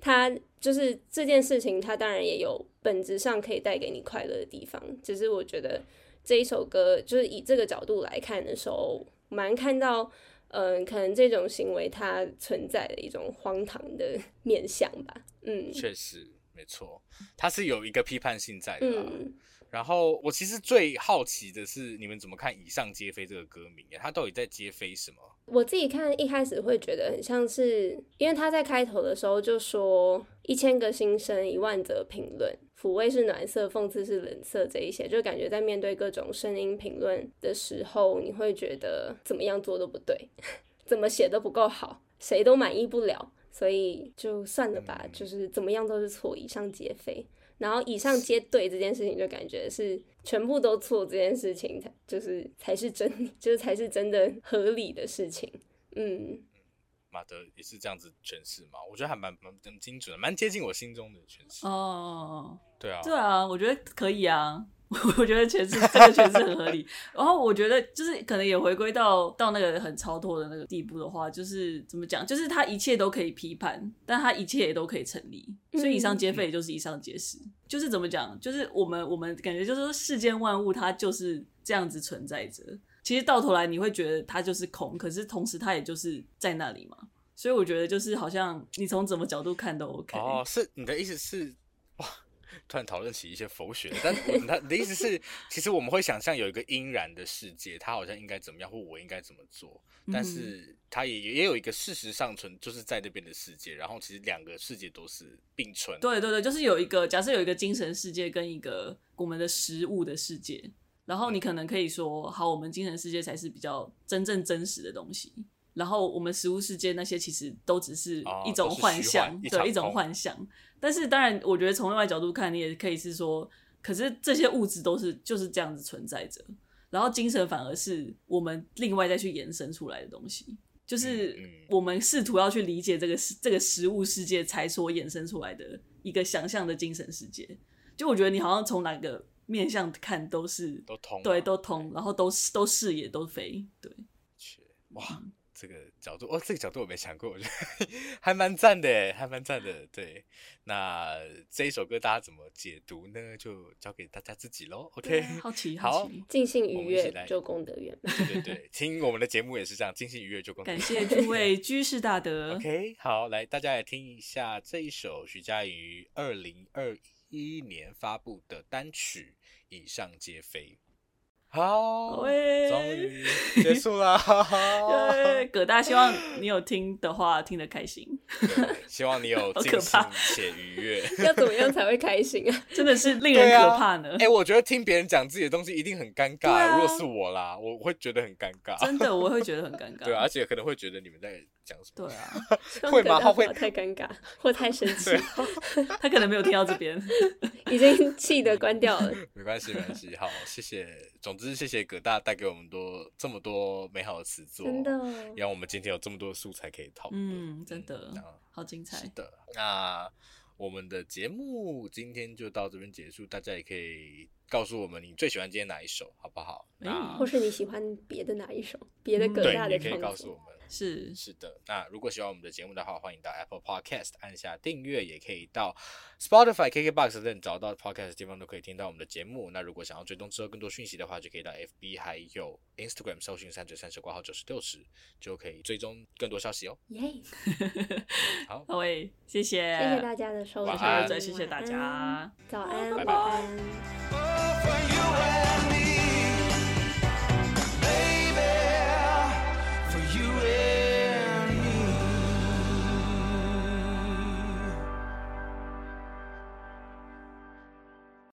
他，他就是这件事情，他当然也有本质上可以带给你快乐的地方。只是我觉得这一首歌，就是以这个角度来看的时候，蛮看到，嗯、呃，可能这种行为它存在的一种荒唐的面向吧。嗯，确实没错，它是有一个批判性在的。嗯。然后我其实最好奇的是，你们怎么看“以上皆非”这个歌名呀？它到底在皆非什么？我自己看一开始会觉得很像是，因为他在开头的时候就说“一千个心声，一万则评论，抚慰是暖色，讽刺是冷色”这一些，就感觉在面对各种声音评论的时候，你会觉得怎么样做都不对，怎么写都不够好，谁都满意不了，所以就算了吧，就是怎么样都是错，以上皆非。然后以上皆对这件事情，就感觉是全部都错，这件事情才就是才是真，就是才是真的合理的事情。嗯，马德也是这样子诠释嘛？我觉得还蛮蛮精准的，蛮接近我心中的诠释。哦，对啊，对啊，我觉得可以啊。我觉得诠释这个诠释很合理，然后我觉得就是可能也回归到到那个很超脱的那个地步的话，就是怎么讲，就是他一切都可以批判，但他一切也都可以成立，所以以上皆非也就是以上皆是，就是怎么讲，就是我们我们感觉就是说世间万物它就是这样子存在着，其实到头来你会觉得它就是空，可是同时它也就是在那里嘛，所以我觉得就是好像你从怎么角度看都 OK。哦，是你的意思是哇？突然讨论起一些佛学，但他的意思是，其实我们会想象有一个阴然的世界，他好像应该怎么样，或我应该怎么做，但是他也也有一个事实上存，就是在那边的世界，然后其实两个世界都是并存。对对对，就是有一个假设有一个精神世界跟一个我们的实物的世界，然后你可能可以说，好，我们精神世界才是比较真正真实的东西，然后我们实物世界那些其实都只是一种幻想，哦、对，一种幻想。但是当然，我觉得从另外角度看，你也可以是说，可是这些物质都是就是这样子存在着，然后精神反而是我们另外再去延伸出来的东西，就是我们试图要去理解这个这个实物世界才所衍生出来的一个想象的精神世界。就我觉得你好像从哪个面向看都是都通，对，都通，然后都是都视野都非，对，哇。这个角度哦，这个角度我没想过，我觉得 还蛮赞的，还蛮赞的。对，那这一首歌大家怎么解读呢？就交给大家自己喽。OK，好奇，好，尽兴愉悦就功德圆满。对对对，听我们的节目也是这样，尽兴愉悦就功德圆满。感谢 诸位居士大德。OK，好，来大家来听一下这一首徐佳莹于二零二一年发布的单曲《以上皆非》。好，终于结束了。葛大，希望你有听的话，听得开心。希望你有 尽兴且愉悦。要怎么样才会开心啊？真的是令人可怕呢。哎、啊欸，我觉得听别人讲自己的东西一定很尴尬。啊、如果是我啦，我会觉得很尴尬。真的，我会觉得很尴尬。对、啊，而且可能会觉得你们在讲什么。对啊，会吗？他会太尴尬或太生气。他可能没有听到这边，已经气得关掉了。没关系，没关系。好，谢谢总。之，谢谢葛大带给我们多这么多美好的词作，真的，让我们今天有这么多素材可以讨论。嗯，真的，嗯、好精彩。是的，那我们的节目今天就到这边结束，大家也可以告诉我们你最喜欢今天哪一首，好不好？嗯或是你喜欢别的哪一首，别的葛大的创作，对，你可以告诉我们。是是的，那如果喜欢我们的节目的话，欢迎到 Apple Podcast 按下订阅，也可以到 Spotify、KKBox 等找到 Podcast 的地方都可以听到我们的节目。那如果想要追踪之后更多讯息的话，就可以到 FB 还有 Instagram 搜寻三九三舌括号九十六十，就可以追踪更多消息哦。耶、yeah！好，各位，谢谢，谢谢大家的收听，谢谢大家，早安，拜拜。晚安。